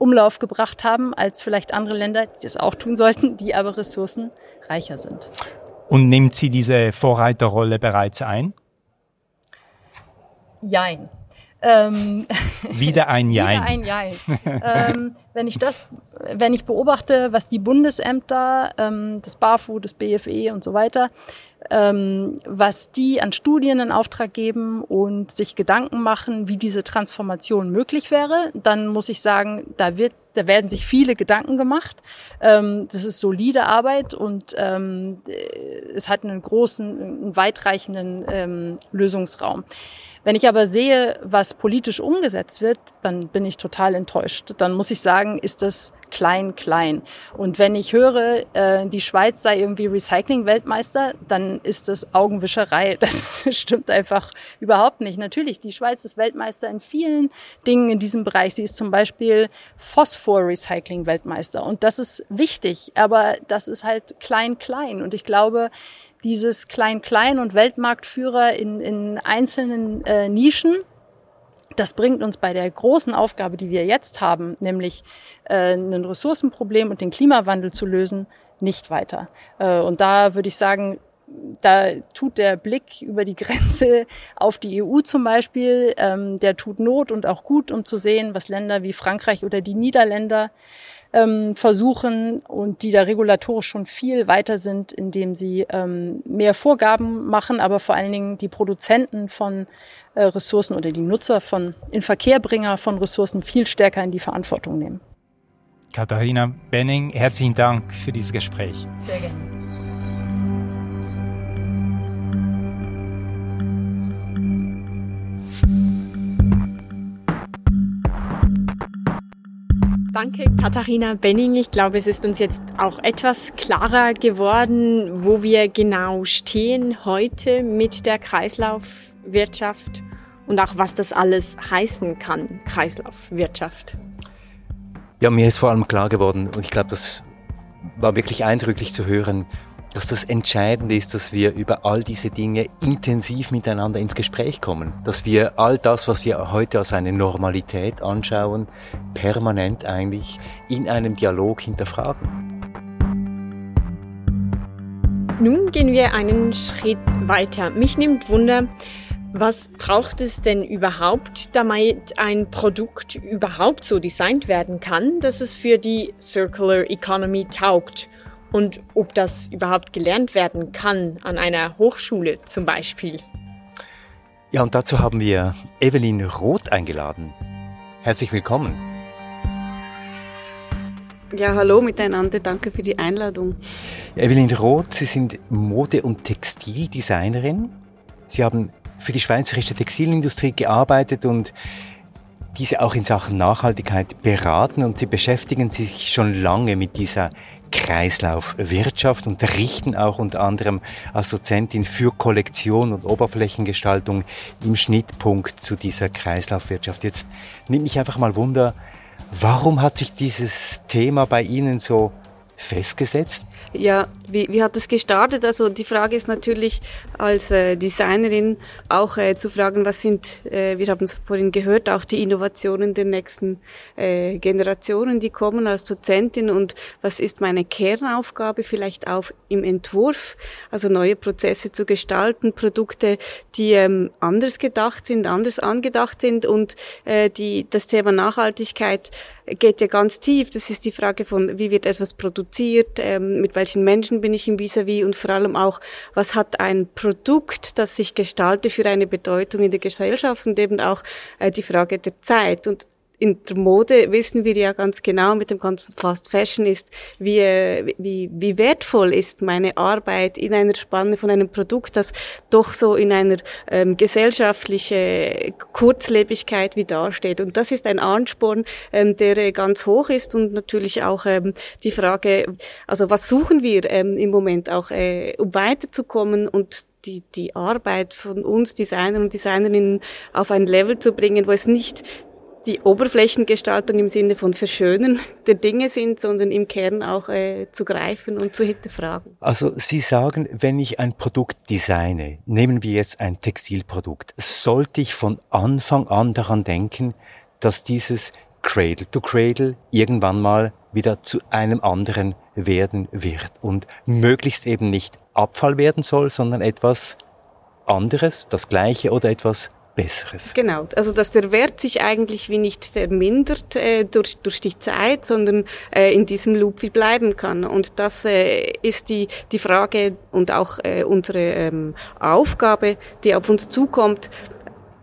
Umlauf gebracht haben als vielleicht andere Länder, die das auch tun sollten, die aber ressourcenreicher sind. Und nimmt sie diese Vorreiterrolle bereits ein? Jein. Ähm, [laughs] wieder ein Jein. Wieder ein Jein. ähm, wenn ich das, wenn ich beobachte, was die Bundesämter, ähm, das BAFU, das BFE und so weiter, was die an Studien in Auftrag geben und sich Gedanken machen, wie diese Transformation möglich wäre, dann muss ich sagen, da wird da werden sich viele Gedanken gemacht. Ähm, das ist solide Arbeit und ähm, es hat einen großen, einen weitreichenden ähm, Lösungsraum. Wenn ich aber sehe, was politisch umgesetzt wird, dann bin ich total enttäuscht. Dann muss ich sagen, ist das klein, klein. Und wenn ich höre, äh, die Schweiz sei irgendwie Recycling-Weltmeister, dann ist das Augenwischerei. [laughs] Das stimmt einfach überhaupt nicht. Natürlich, die Schweiz ist Weltmeister in vielen Dingen in diesem Bereich. Sie ist zum Beispiel Phosphor-Recycling-Weltmeister. Und das ist wichtig, aber das ist halt klein, klein. Und ich glaube, dieses Klein-Klein und Weltmarktführer in, in einzelnen äh, Nischen, das bringt uns bei der großen Aufgabe, die wir jetzt haben, nämlich äh, ein Ressourcenproblem und den Klimawandel zu lösen, nicht weiter. Äh, und da würde ich sagen, da tut der Blick über die Grenze auf die EU zum Beispiel, ähm, der tut Not und auch gut, um zu sehen, was Länder wie Frankreich oder die Niederländer ähm, versuchen und die da regulatorisch schon viel weiter sind, indem sie ähm, mehr Vorgaben machen, aber vor allen Dingen die Produzenten von äh, Ressourcen oder die Nutzer von Inverkehrbringer von Ressourcen viel stärker in die Verantwortung nehmen. Katharina Benning, herzlichen Dank für dieses Gespräch. Sehr gerne. Danke, Katharina Benning. Ich glaube, es ist uns jetzt auch etwas klarer geworden, wo wir genau stehen heute mit der Kreislaufwirtschaft und auch was das alles heißen kann, Kreislaufwirtschaft. Ja, mir ist vor allem klar geworden, und ich glaube, das war wirklich eindrücklich zu hören, dass das Entscheidende ist, dass wir über all diese Dinge intensiv miteinander ins Gespräch kommen, dass wir all das, was wir heute als eine Normalität anschauen, permanent eigentlich in einem Dialog hinterfragen. Nun gehen wir einen Schritt weiter. Mich nimmt Wunder, was braucht es denn überhaupt, damit ein Produkt überhaupt so designt werden kann, dass es für die Circular Economy taugt? Und ob das überhaupt gelernt werden kann an einer Hochschule zum Beispiel. Ja, und dazu haben wir Evelyn Roth eingeladen. Herzlich willkommen. Ja, hallo miteinander, danke für die Einladung. Evelyn Roth, Sie sind Mode- und Textildesignerin. Sie haben für die schweizerische Textilindustrie gearbeitet und diese auch in Sachen Nachhaltigkeit beraten und Sie beschäftigen sich schon lange mit dieser Kreislaufwirtschaft, unterrichten auch unter anderem als Dozentin für Kollektion und Oberflächengestaltung im Schnittpunkt zu dieser Kreislaufwirtschaft. Jetzt nimmt mich einfach mal Wunder, warum hat sich dieses Thema bei Ihnen so festgesetzt? Ja, Wie, wie hat es gestartet? Also die Frage ist natürlich als äh, Designerin auch äh, zu fragen, was sind, äh, wir haben es vorhin gehört, auch die Innovationen der nächsten äh, Generationen, die kommen als Dozentin und was ist meine Kernaufgabe vielleicht auch im Entwurf, also neue Prozesse zu gestalten, Produkte, die ähm, anders gedacht sind, anders angedacht sind und äh, die das Thema Nachhaltigkeit geht ja ganz tief. Das ist die Frage von, wie wird etwas produziert, ähm, mit welchen Menschen bin ich im Vis-à-vis -vis und vor allem auch, was hat ein Produkt, das ich gestalte, für eine Bedeutung in der Gesellschaft und eben auch äh, die Frage der Zeit. Und in der Mode wissen wir ja ganz genau mit dem ganzen Fast Fashion ist, wie, wie, wie wertvoll ist meine Arbeit in einer Spanne von einem Produkt, das doch so in einer ähm, gesellschaftliche Kurzlebigkeit wie dasteht. Und das ist ein Ansporn, ähm, der äh, ganz hoch ist und natürlich auch ähm, die Frage, also was suchen wir ähm, im Moment auch, äh, um weiterzukommen und die, die Arbeit von uns Designern und Designerinnen auf ein Level zu bringen, wo es nicht die Oberflächengestaltung im Sinne von Verschönern der Dinge sind, sondern im Kern auch äh, zu greifen und zu hinterfragen. Also Sie sagen, wenn ich ein Produkt designe, nehmen wir jetzt ein Textilprodukt, sollte ich von Anfang an daran denken, dass dieses Cradle to Cradle irgendwann mal wieder zu einem anderen werden wird und möglichst eben nicht Abfall werden soll, sondern etwas anderes, das gleiche oder etwas Besseres. Genau, also dass der Wert sich eigentlich wie nicht vermindert äh, durch, durch die Zeit, sondern äh, in diesem Loop wie bleiben kann. Und das äh, ist die, die Frage und auch äh, unsere ähm, Aufgabe, die auf uns zukommt,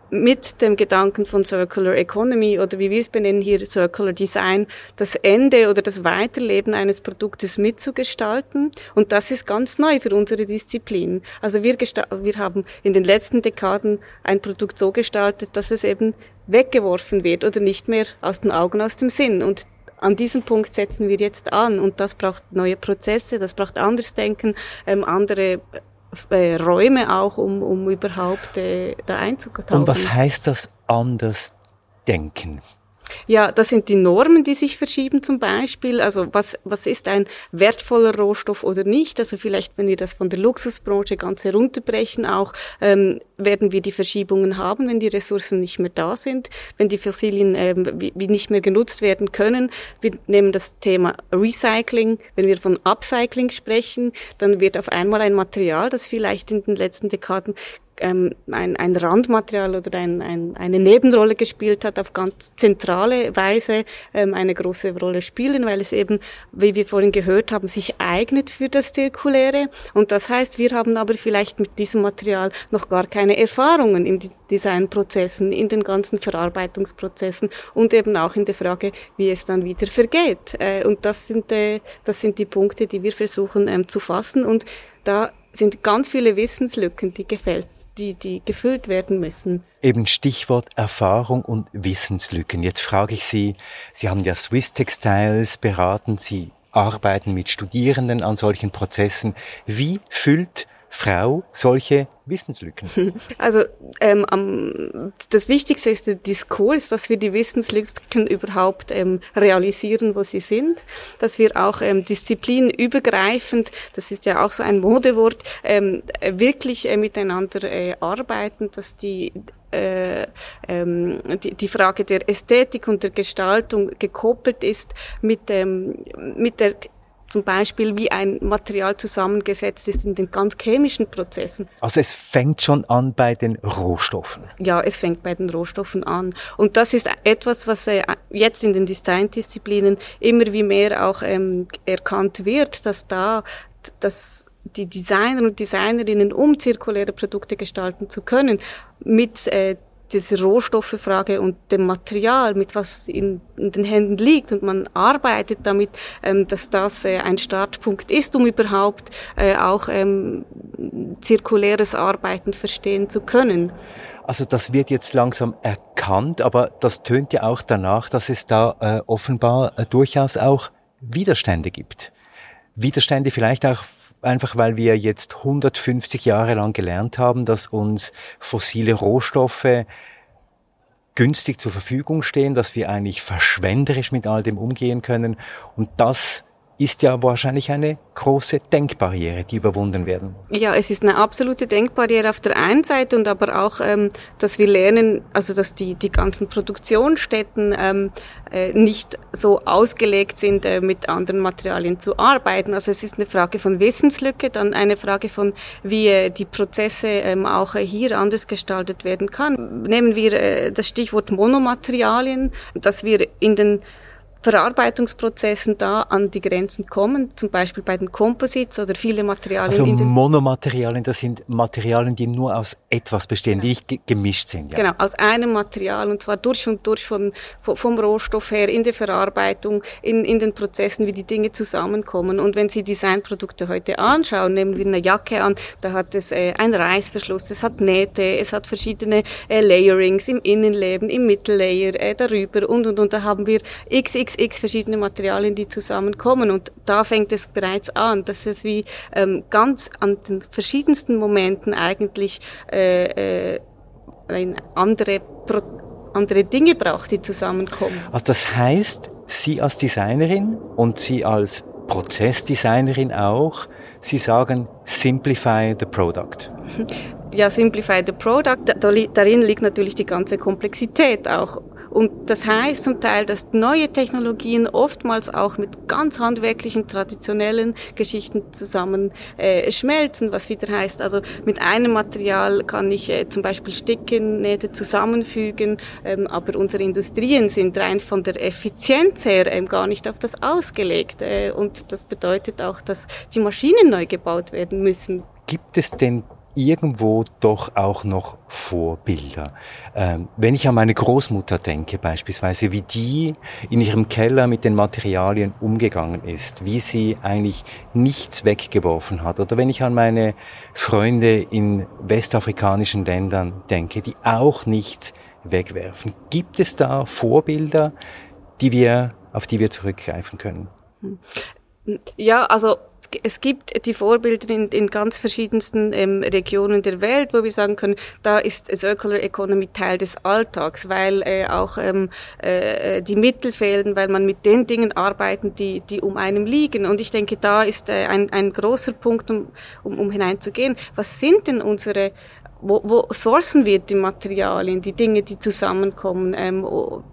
mit dem Gedanken von Circular Economy oder wie wir es benennen hier Circular Design, das Ende oder das Weiterleben eines Produktes mitzugestalten. Und das ist ganz neu für unsere Disziplin. Also wir, wir haben in den letzten Dekaden ein Produkt so gestaltet, dass es eben weggeworfen wird oder nicht mehr aus den Augen, aus dem Sinn. Und an diesem Punkt setzen wir jetzt an und das braucht neue Prozesse, das braucht anderes Denken, ähm, andere äh, Räume auch, um, um überhaupt äh, da einzutauchen. Und was heißt das anders denken? Ja, das sind die Normen, die sich verschieben zum Beispiel. Also was, was ist ein wertvoller Rohstoff oder nicht? Also vielleicht, wenn wir das von der Luxusbranche ganz herunterbrechen, auch ähm, werden wir die Verschiebungen haben, wenn die Ressourcen nicht mehr da sind, wenn die Fossilien ähm, wie, wie nicht mehr genutzt werden können. Wir nehmen das Thema Recycling. Wenn wir von Upcycling sprechen, dann wird auf einmal ein Material, das vielleicht in den letzten Dekaden ähm, ein, ein Randmaterial oder ein, ein, eine Nebenrolle gespielt hat, auf ganz zentrale Weise ähm, eine große Rolle spielen, weil es eben, wie wir vorhin gehört haben, sich eignet für das Zirkuläre. Und das heißt, wir haben aber vielleicht mit diesem Material noch gar keine Erfahrungen in den Designprozessen, in den ganzen Verarbeitungsprozessen und eben auch in der Frage, wie es dann wieder vergeht. Äh, und das sind, äh, das sind die Punkte, die wir versuchen ähm, zu fassen. Und da sind ganz viele Wissenslücken, die gefällt die, die gefüllt werden müssen. Eben Stichwort Erfahrung und Wissenslücken. Jetzt frage ich Sie, Sie haben ja Swiss Textiles beraten, Sie arbeiten mit Studierenden an solchen Prozessen. Wie füllt Frau solche Wissenslücken? [laughs] Also ähm, am, das Wichtigste ist der Diskurs, dass wir die Wissenslücken überhaupt ähm, realisieren, wo sie sind, dass wir auch ähm, disziplinübergreifend, das ist ja auch so ein Modewort, ähm, wirklich äh, miteinander äh, arbeiten, dass die äh, ähm, die, die Frage der Ästhetik und der Gestaltung gekoppelt ist mit, ähm, mit der zum Beispiel wie ein Material zusammengesetzt ist in den ganz chemischen Prozessen. Also es fängt schon an bei den Rohstoffen. Ja, es fängt bei den Rohstoffen an. Und das ist etwas, was äh, jetzt in den Designdisziplinen immer wie mehr auch ähm, erkannt wird, dass da dass die Designer und Designerinnen, um zirkuläre Produkte gestalten zu können, mit äh, diese Rohstofffrage und dem Material, mit was in, in, den Händen liegt und man arbeitet damit, ähm, dass das äh, ein Startpunkt ist, um überhaupt äh, auch ähm, zirkuläres Arbeiten verstehen zu können. Also das wird jetzt langsam erkannt, aber das tönt ja auch danach, dass es da äh, offenbar äh, durchaus auch Widerstände gibt. Widerstände vielleicht auch einfach weil wir jetzt 150 Jahre lang gelernt haben, dass uns fossile Rohstoffe günstig zur Verfügung stehen, dass wir eigentlich verschwenderisch mit all dem umgehen können. Und das ist ja wahrscheinlich eine große Denkbarriere, die überwunden werden muss. Ja, es ist eine absolute Denkbarriere auf der einen Seite und aber auch, ähm, dass wir lernen, also dass die, die ganzen Produktionsstätten ähm, äh, nicht so ausgelegt sind, äh, mit anderen Materialien zu arbeiten. Also es ist eine Frage von Wissenslücke, dann eine Frage von, wie äh, die Prozesse ähm, auch äh, hier anders gestaltet werden kann. Nehmen wir äh, das Stichwort Monomaterialien, dass wir in den Verarbeitungsprozessen da an die Grenzen kommen, zum Beispiel bei den Composites oder viele Materialien. Also Monomaterialien, das sind Materialien, die nur aus etwas bestehen, genau. die gemischt sind. Ja. Genau, aus einem Material und zwar durch und durch von, vom Rohstoff her, in der Verarbeitung, in, in den Prozessen, wie die Dinge zusammenkommen. Und wenn Sie Designprodukte heute anschauen, nehmen wir eine Jacke an, da hat es äh, einen Reißverschluss, es hat Nähte, es hat verschiedene äh, Layerings im Innenleben, im Mittellayer, äh, darüber und und und. Da haben wir xx x verschiedene Materialien, die zusammenkommen. Und da fängt es bereits an, dass es wie ähm, ganz an den verschiedensten Momenten eigentlich äh, äh, andere, Pro andere Dinge braucht, die zusammenkommen. Also das heißt, Sie als Designerin und Sie als Prozessdesignerin auch, Sie sagen, simplify the product. [laughs] Ja, simplify the product. Darin liegt natürlich die ganze Komplexität auch. Und das heißt zum Teil, dass neue Technologien oftmals auch mit ganz handwerklichen, traditionellen Geschichten zusammen äh, schmelzen, was wieder heißt, also mit einem Material kann ich äh, zum Beispiel Sticken, Nähte zusammenfügen, ähm, aber unsere Industrien sind rein von der Effizienz her ähm, gar nicht auf das ausgelegt. Äh, und das bedeutet auch, dass die Maschinen neu gebaut werden müssen. Gibt es denn irgendwo doch auch noch Vorbilder. Ähm, wenn ich an meine Großmutter denke beispielsweise, wie die in ihrem Keller mit den Materialien umgegangen ist, wie sie eigentlich nichts weggeworfen hat, oder wenn ich an meine Freunde in westafrikanischen Ländern denke, die auch nichts wegwerfen. Gibt es da Vorbilder, die wir, auf die wir zurückgreifen können? Ja, also es gibt die Vorbilder in, in ganz verschiedensten ähm, Regionen der Welt, wo wir sagen können, da ist Circular Economy Teil des Alltags, weil äh, auch ähm, äh, die Mittel fehlen, weil man mit den Dingen arbeiten, die, die um einem liegen. Und ich denke, da ist äh, ein, ein großer Punkt, um, um, um hineinzugehen. Was sind denn unsere wo, wo sourcen wir die Materialien, die Dinge, die zusammenkommen, ähm,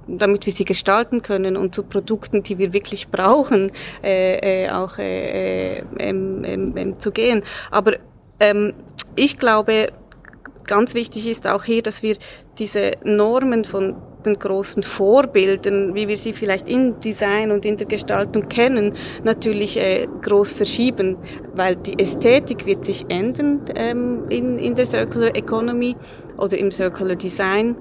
damit wir sie gestalten können und zu Produkten, die wir wirklich brauchen, äh, äh, auch äh, äh, ähm, ähm, ähm, zu gehen. Aber ähm, ich glaube, ganz wichtig ist auch hier, dass wir diese Normen von den großen Vorbildern, wie wir sie vielleicht im Design und in der Gestaltung kennen, natürlich äh, groß verschieben, weil die Ästhetik wird sich ändern ähm, in, in der Circular Economy oder im Circular Design.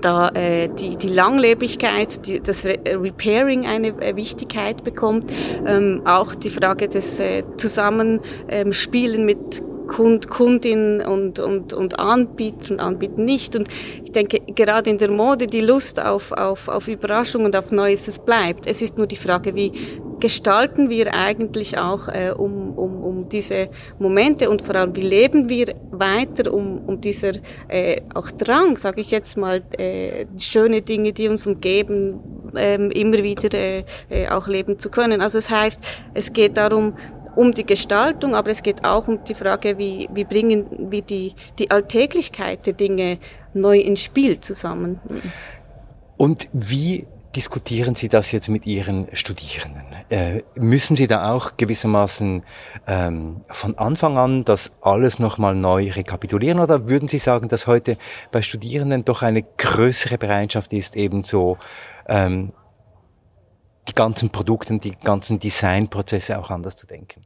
Da äh, die, die Langlebigkeit, die, das Re Repairing eine äh, Wichtigkeit bekommt, ähm, auch die Frage des äh, Zusammenspielen mit Kund, Kundin und, und, und Anbieter und Anbieter nicht. Und ich denke, gerade in der Mode, die Lust auf, auf, auf Überraschung und auf Neues, es bleibt. Es ist nur die Frage, wie gestalten wir eigentlich auch äh, um, um, um diese Momente und vor allem, wie leben wir weiter um, um dieser äh, auch Drang, sage ich jetzt mal, äh, schöne Dinge, die uns umgeben, ähm, immer wieder äh, äh, auch leben zu können. Also es heißt, es geht darum, um die Gestaltung, aber es geht auch um die Frage, wie, wie bringen wir die, die Alltäglichkeit der Dinge neu ins Spiel zusammen. Und wie diskutieren Sie das jetzt mit Ihren Studierenden? Äh, müssen Sie da auch gewissermaßen ähm, von Anfang an das alles nochmal neu rekapitulieren oder würden Sie sagen, dass heute bei Studierenden doch eine größere Bereitschaft ist, eben so ähm, die ganzen Produkte, die ganzen Designprozesse auch anders zu denken.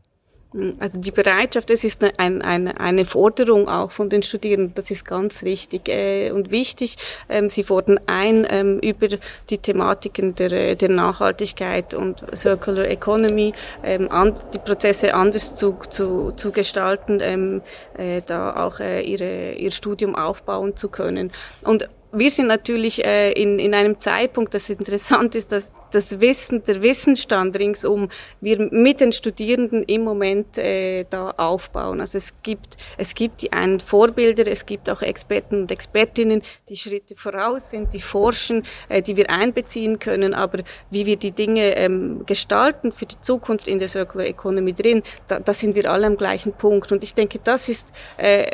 Also die Bereitschaft, das ist eine, eine, eine Forderung auch von den Studierenden, das ist ganz richtig äh, und wichtig. Ähm, sie fordern ein, ähm, über die Thematiken der, der Nachhaltigkeit und Circular Economy ähm, an, die Prozesse anders zu, zu, zu gestalten, ähm, äh, da auch äh, ihre, ihr Studium aufbauen zu können. Und wir sind natürlich äh, in, in einem Zeitpunkt, das interessant ist, dass das Wissen, der Wissensstand ringsum, wir mit den Studierenden im Moment äh, da aufbauen. Also es gibt, es gibt die einen Vorbilder, es gibt auch Experten und Expertinnen, die Schritte voraus sind, die forschen, äh, die wir einbeziehen können, aber wie wir die Dinge ähm, gestalten für die Zukunft in der Circular Economy drin, da, da sind wir alle am gleichen Punkt. Und ich denke, das ist äh,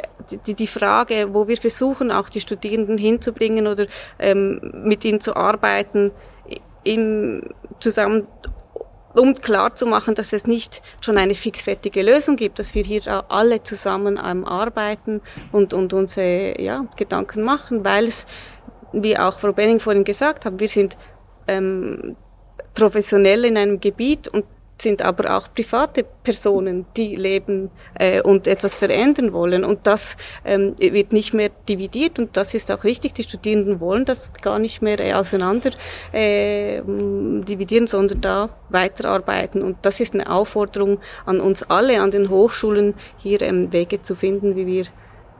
die, die Frage, wo wir versuchen, auch die Studierenden hinzubringen oder ähm, mit ihnen zu arbeiten, im zusammen um klar zu machen, dass es nicht schon eine fixfertige Lösung gibt, dass wir hier alle zusammen am Arbeiten und, und unsere ja, Gedanken machen, weil es, wie auch Frau Benning vorhin gesagt hat, wir sind ähm, professionell in einem Gebiet und sind aber auch private Personen, die leben äh, und etwas verändern wollen. Und das ähm, wird nicht mehr dividiert und das ist auch richtig. Die Studierenden wollen das gar nicht mehr äh, auseinander äh, dividieren, sondern da weiterarbeiten. Und das ist eine Aufforderung an uns alle, an den Hochschulen, hier ähm, Wege zu finden, wie wir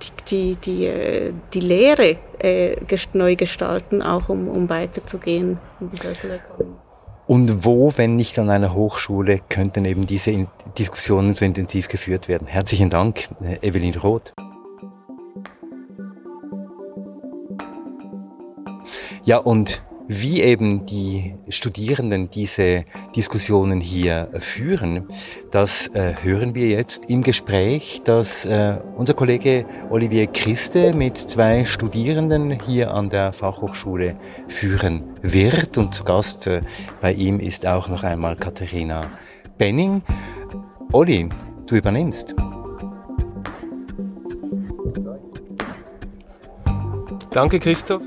die, die, die, äh, die Lehre äh, neu gestalten, auch um, um weiterzugehen in Circular Economy. Und wo, wenn nicht an einer Hochschule, könnten eben diese Diskussionen so intensiv geführt werden? Herzlichen Dank, äh, Evelyn Roth. Ja, und wie eben die Studierenden diese Diskussionen hier führen, das äh, hören wir jetzt im Gespräch, das äh, unser Kollege Olivier Christe mit zwei Studierenden hier an der Fachhochschule führen wird. Und zu Gast äh, bei ihm ist auch noch einmal Katharina Benning. Olli, du übernimmst. Danke, Christoph.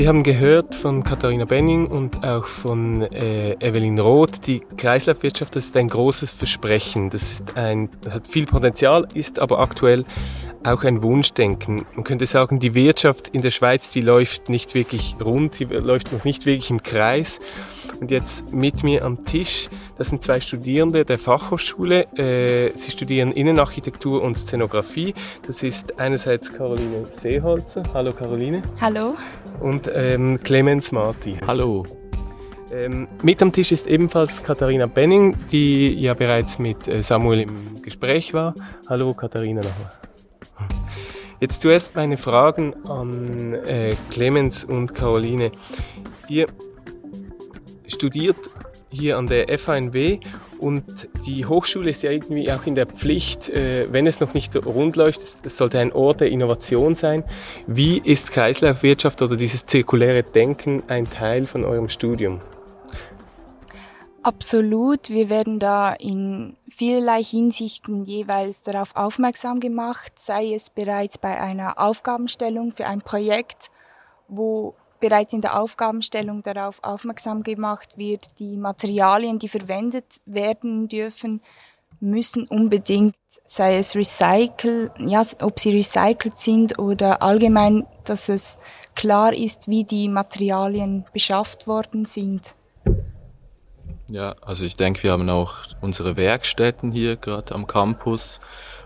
Wir haben gehört von Katharina Benning und auch von äh, Evelyn Roth, die Kreislaufwirtschaft, das ist ein großes Versprechen. Das ist ein, hat viel Potenzial, ist aber aktuell auch ein Wunschdenken. Man könnte sagen, die Wirtschaft in der Schweiz, die läuft nicht wirklich rund, die läuft noch nicht wirklich im Kreis. Und jetzt mit mir am Tisch, das sind zwei Studierende der Fachhochschule. Äh, sie studieren Innenarchitektur und Szenografie. Das ist einerseits Caroline Seeholzer. Hallo Caroline. Hallo. Und ähm, Clemens Marti. Hallo. Ähm, mit am Tisch ist ebenfalls Katharina Benning, die ja bereits mit äh, Samuel im Gespräch war. Hallo Katharina nochmal. Jetzt zuerst meine Fragen an äh, Clemens und Caroline. Ihr studiert hier an der FANW und die Hochschule ist ja irgendwie auch in der Pflicht, äh, wenn es noch nicht rund läuft, es sollte ein Ort der Innovation sein. Wie ist Kreislaufwirtschaft oder dieses zirkuläre Denken ein Teil von eurem Studium? Absolut. Wir werden da in vielerlei Hinsichten jeweils darauf aufmerksam gemacht, sei es bereits bei einer Aufgabenstellung für ein Projekt, wo bereits in der Aufgabenstellung darauf aufmerksam gemacht wird, die Materialien, die verwendet werden dürfen, müssen unbedingt, sei es recycelt, ja, ob sie recycelt sind oder allgemein, dass es klar ist, wie die Materialien beschafft worden sind. Ja, also ich denke, wir haben auch unsere Werkstätten hier gerade am Campus,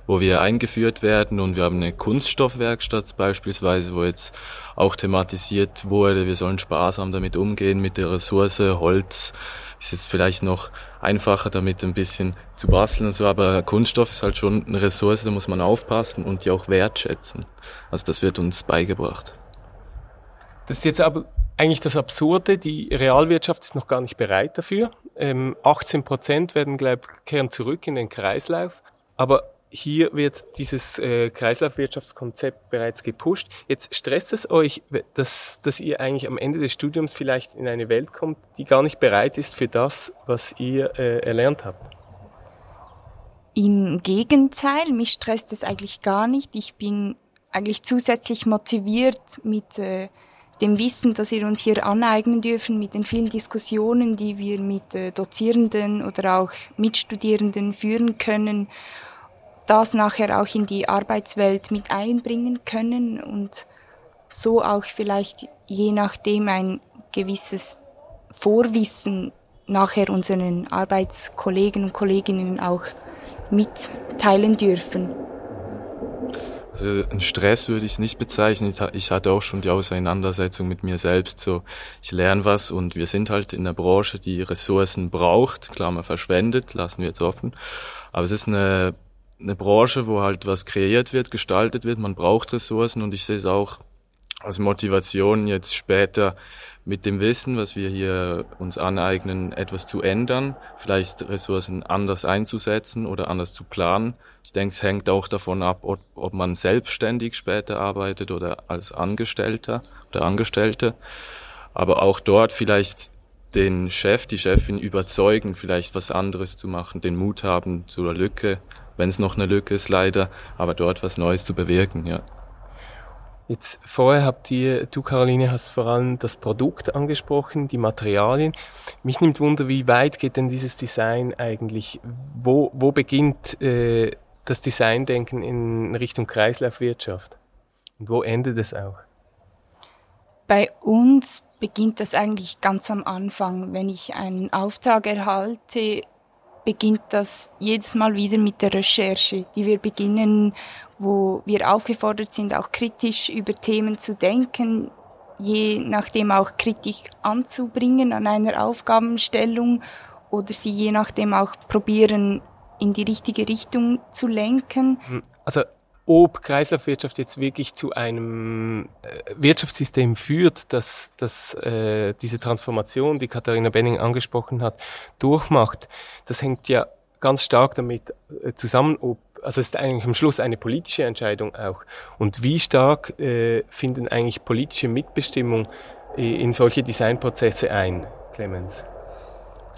wo wir eingeführt werden und wir haben eine Kunststoffwerkstatt beispielsweise, wo jetzt auch thematisiert wurde, wir sollen sparsam damit umgehen mit der Ressource Holz. Ist jetzt vielleicht noch einfacher damit ein bisschen zu basteln und so, aber Kunststoff ist halt schon eine Ressource, da muss man aufpassen und die auch wertschätzen. Also das wird uns beigebracht. Das ist jetzt aber eigentlich das Absurde, die Realwirtschaft ist noch gar nicht bereit dafür. Ähm, 18 Prozent werden, glaube kehren zurück in den Kreislauf. Aber hier wird dieses äh, Kreislaufwirtschaftskonzept bereits gepusht. Jetzt stresst es euch, dass, dass ihr eigentlich am Ende des Studiums vielleicht in eine Welt kommt, die gar nicht bereit ist für das, was ihr äh, erlernt habt. Im Gegenteil, mich stresst es eigentlich gar nicht. Ich bin eigentlich zusätzlich motiviert mit äh, dem Wissen, das wir uns hier aneignen dürfen, mit den vielen Diskussionen, die wir mit äh, Dozierenden oder auch Mitstudierenden führen können das nachher auch in die Arbeitswelt mit einbringen können und so auch vielleicht je nachdem ein gewisses Vorwissen nachher unseren Arbeitskollegen und Kolleginnen auch mitteilen dürfen. Also ein Stress würde ich es nicht bezeichnen. Ich hatte auch schon die Auseinandersetzung mit mir selbst. So, ich lerne was und wir sind halt in der Branche, die Ressourcen braucht. Klar, man verschwendet, lassen wir jetzt offen. Aber es ist eine, eine Branche, wo halt was kreiert wird, gestaltet wird. Man braucht Ressourcen und ich sehe es auch als Motivation jetzt später mit dem Wissen, was wir hier uns aneignen, etwas zu ändern, vielleicht Ressourcen anders einzusetzen oder anders zu planen. Ich denke, es hängt auch davon ab, ob, ob man selbstständig später arbeitet oder als Angestellter oder Angestellte. Aber auch dort vielleicht den Chef, die Chefin überzeugen, vielleicht was anderes zu machen, den Mut haben zur Lücke, wenn es noch eine Lücke ist leider, aber dort was Neues zu bewirken, ja. Jetzt vorher habt ihr, du Caroline, hast vor allem das Produkt angesprochen, die Materialien. Mich nimmt Wunder, wie weit geht denn dieses Design eigentlich? Wo, wo beginnt äh, das Designdenken in Richtung Kreislaufwirtschaft? Und wo endet es auch? Bei uns beginnt das eigentlich ganz am Anfang. Wenn ich einen Auftrag erhalte, beginnt das jedes Mal wieder mit der Recherche, die wir beginnen wo wir aufgefordert sind, auch kritisch über Themen zu denken, je nachdem auch Kritik anzubringen an einer Aufgabenstellung oder sie je nachdem auch probieren, in die richtige Richtung zu lenken. Hm, also ob Kreislaufwirtschaft jetzt wirklich zu einem äh, Wirtschaftssystem führt, das, das äh, diese Transformation, die Katharina Benning angesprochen hat, durchmacht, das hängt ja ganz stark damit äh, zusammen, ob also es ist eigentlich am Schluss eine politische Entscheidung auch. Und wie stark äh, finden eigentlich politische Mitbestimmung äh, in solche Designprozesse ein, Clemens?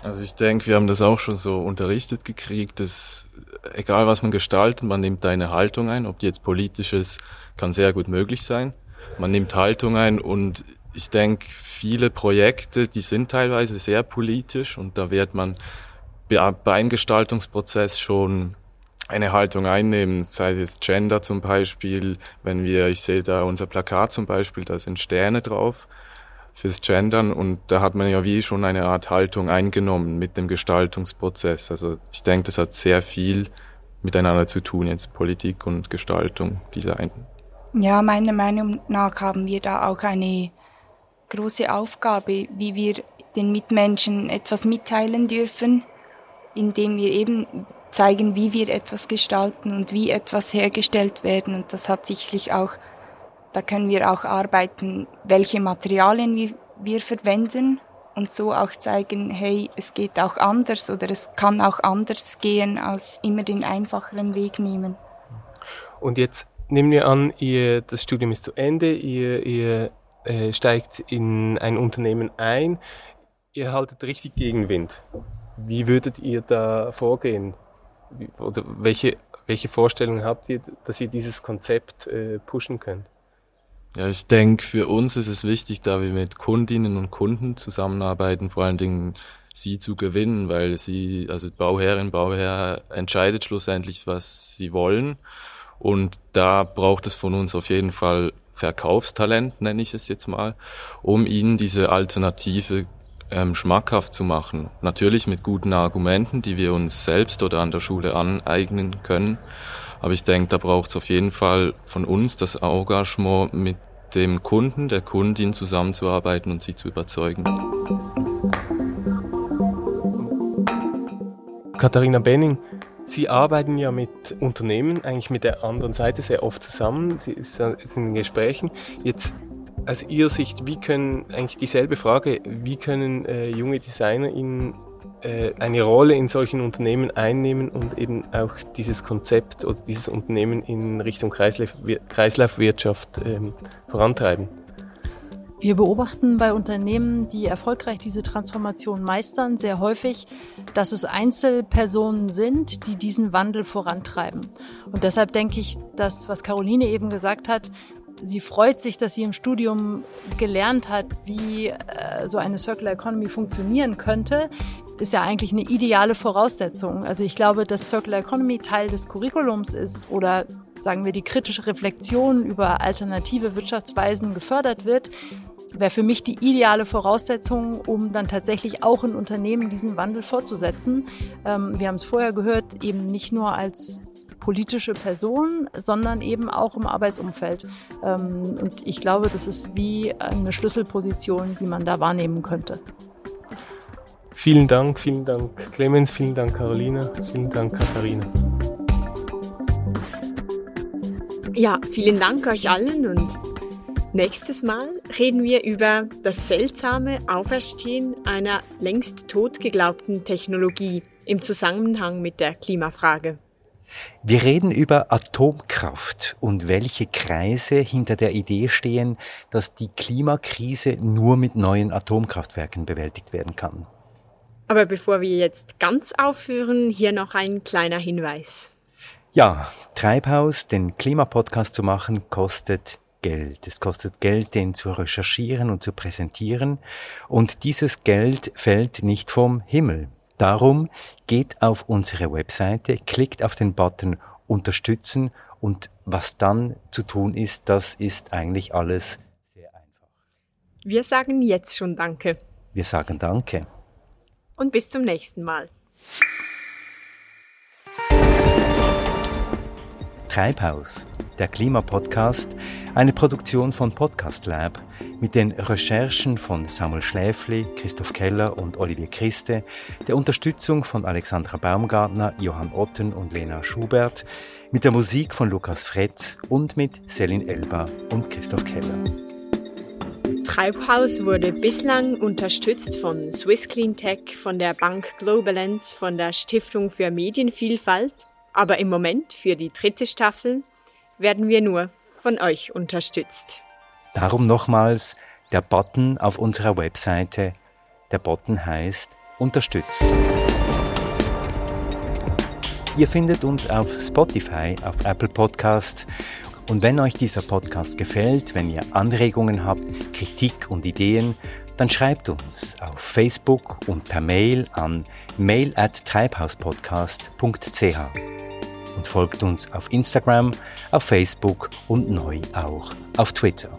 Also ich denke, wir haben das auch schon so unterrichtet gekriegt, dass egal was man gestaltet, man nimmt eine Haltung ein, ob die jetzt politisch ist, kann sehr gut möglich sein. Man nimmt Haltung ein und ich denke, viele Projekte, die sind teilweise sehr politisch und da wird man beim Gestaltungsprozess schon eine Haltung einnehmen, sei es Gender zum Beispiel, wenn wir, ich sehe da unser Plakat zum Beispiel, da sind Sterne drauf fürs Gendern und da hat man ja wie schon eine Art Haltung eingenommen mit dem Gestaltungsprozess. Also ich denke, das hat sehr viel miteinander zu tun, jetzt Politik und Gestaltung, Design. Ja, meiner Meinung nach haben wir da auch eine große Aufgabe, wie wir den Mitmenschen etwas mitteilen dürfen, indem wir eben zeigen, wie wir etwas gestalten und wie etwas hergestellt werden. Und das hat sicherlich auch, da können wir auch arbeiten, welche Materialien wir, wir verwenden und so auch zeigen, hey, es geht auch anders oder es kann auch anders gehen, als immer den einfacheren Weg nehmen. Und jetzt nehmen wir an, ihr, das Studium ist zu Ende, ihr, ihr äh, steigt in ein Unternehmen ein, ihr haltet richtig Gegenwind. Wie würdet ihr da vorgehen? oder welche, welche Vorstellungen habt ihr, dass ihr dieses Konzept äh, pushen könnt? Ja, ich denke, für uns ist es wichtig, da wir mit Kundinnen und Kunden zusammenarbeiten, vor allen Dingen sie zu gewinnen, weil sie, also Bauherrin, Bauherr entscheidet schlussendlich, was sie wollen. Und da braucht es von uns auf jeden Fall Verkaufstalent, nenne ich es jetzt mal, um ihnen diese Alternative ähm, schmackhaft zu machen. Natürlich mit guten Argumenten, die wir uns selbst oder an der Schule aneignen können. Aber ich denke, da braucht es auf jeden Fall von uns das Engagement mit dem Kunden, der Kundin zusammenzuarbeiten und sie zu überzeugen. Katharina Benning, Sie arbeiten ja mit Unternehmen, eigentlich mit der anderen Seite sehr oft zusammen. Sie sind in Gesprächen. Jetzt aus Ihrer Sicht, wie können, eigentlich dieselbe Frage, wie können äh, junge Designer in, äh, eine Rolle in solchen Unternehmen einnehmen und eben auch dieses Konzept oder dieses Unternehmen in Richtung Kreislauf, Kreislaufwirtschaft ähm, vorantreiben? Wir beobachten bei Unternehmen, die erfolgreich diese Transformation meistern, sehr häufig, dass es Einzelpersonen sind, die diesen Wandel vorantreiben. Und deshalb denke ich, dass, was Caroline eben gesagt hat, Sie freut sich, dass sie im Studium gelernt hat, wie äh, so eine Circular Economy funktionieren könnte. Ist ja eigentlich eine ideale Voraussetzung. Also ich glaube, dass Circular Economy Teil des Curriculums ist oder sagen wir die kritische Reflexion über alternative Wirtschaftsweisen gefördert wird, wäre für mich die ideale Voraussetzung, um dann tatsächlich auch in Unternehmen diesen Wandel fortzusetzen. Ähm, wir haben es vorher gehört, eben nicht nur als politische Person, sondern eben auch im Arbeitsumfeld. Ähm, und ich glaube, das ist wie eine Schlüsselposition, die man da wahrnehmen könnte. Vielen Dank, vielen Dank Clemens, vielen Dank Caroline, vielen Dank Katharina. Ja, vielen Dank euch allen und nächstes Mal reden wir über das seltsame Auferstehen einer längst tot geglaubten Technologie im Zusammenhang mit der Klimafrage. Wir reden über Atomkraft und welche Kreise hinter der Idee stehen, dass die Klimakrise nur mit neuen Atomkraftwerken bewältigt werden kann. Aber bevor wir jetzt ganz aufhören, hier noch ein kleiner Hinweis. Ja, Treibhaus, den Klimapodcast zu machen, kostet Geld. Es kostet Geld, den zu recherchieren und zu präsentieren. Und dieses Geld fällt nicht vom Himmel. Darum geht auf unsere Webseite, klickt auf den Button Unterstützen und was dann zu tun ist, das ist eigentlich alles sehr einfach. Wir sagen jetzt schon Danke. Wir sagen Danke. Und bis zum nächsten Mal. Treibhaus, der Klimapodcast, eine Produktion von Podcast Lab mit den Recherchen von Samuel Schläfli, Christoph Keller und Olivier Christe, der Unterstützung von Alexandra Baumgartner, Johann Otten und Lena Schubert, mit der Musik von Lukas Fretz und mit Selin Elba und Christoph Keller. Treibhaus wurde bislang unterstützt von Swiss Clean Tech, von der Bank Globalance, von der Stiftung für Medienvielfalt aber im Moment für die dritte Staffel werden wir nur von euch unterstützt. Darum nochmals der Button auf unserer Webseite. Der Button heißt Unterstützt. Ihr findet uns auf Spotify, auf Apple Podcasts. Und wenn euch dieser Podcast gefällt, wenn ihr Anregungen habt, Kritik und Ideen, dann schreibt uns auf Facebook und per Mail an mail at treibhauspodcast.ch und folgt uns auf Instagram, auf Facebook und neu auch auf Twitter.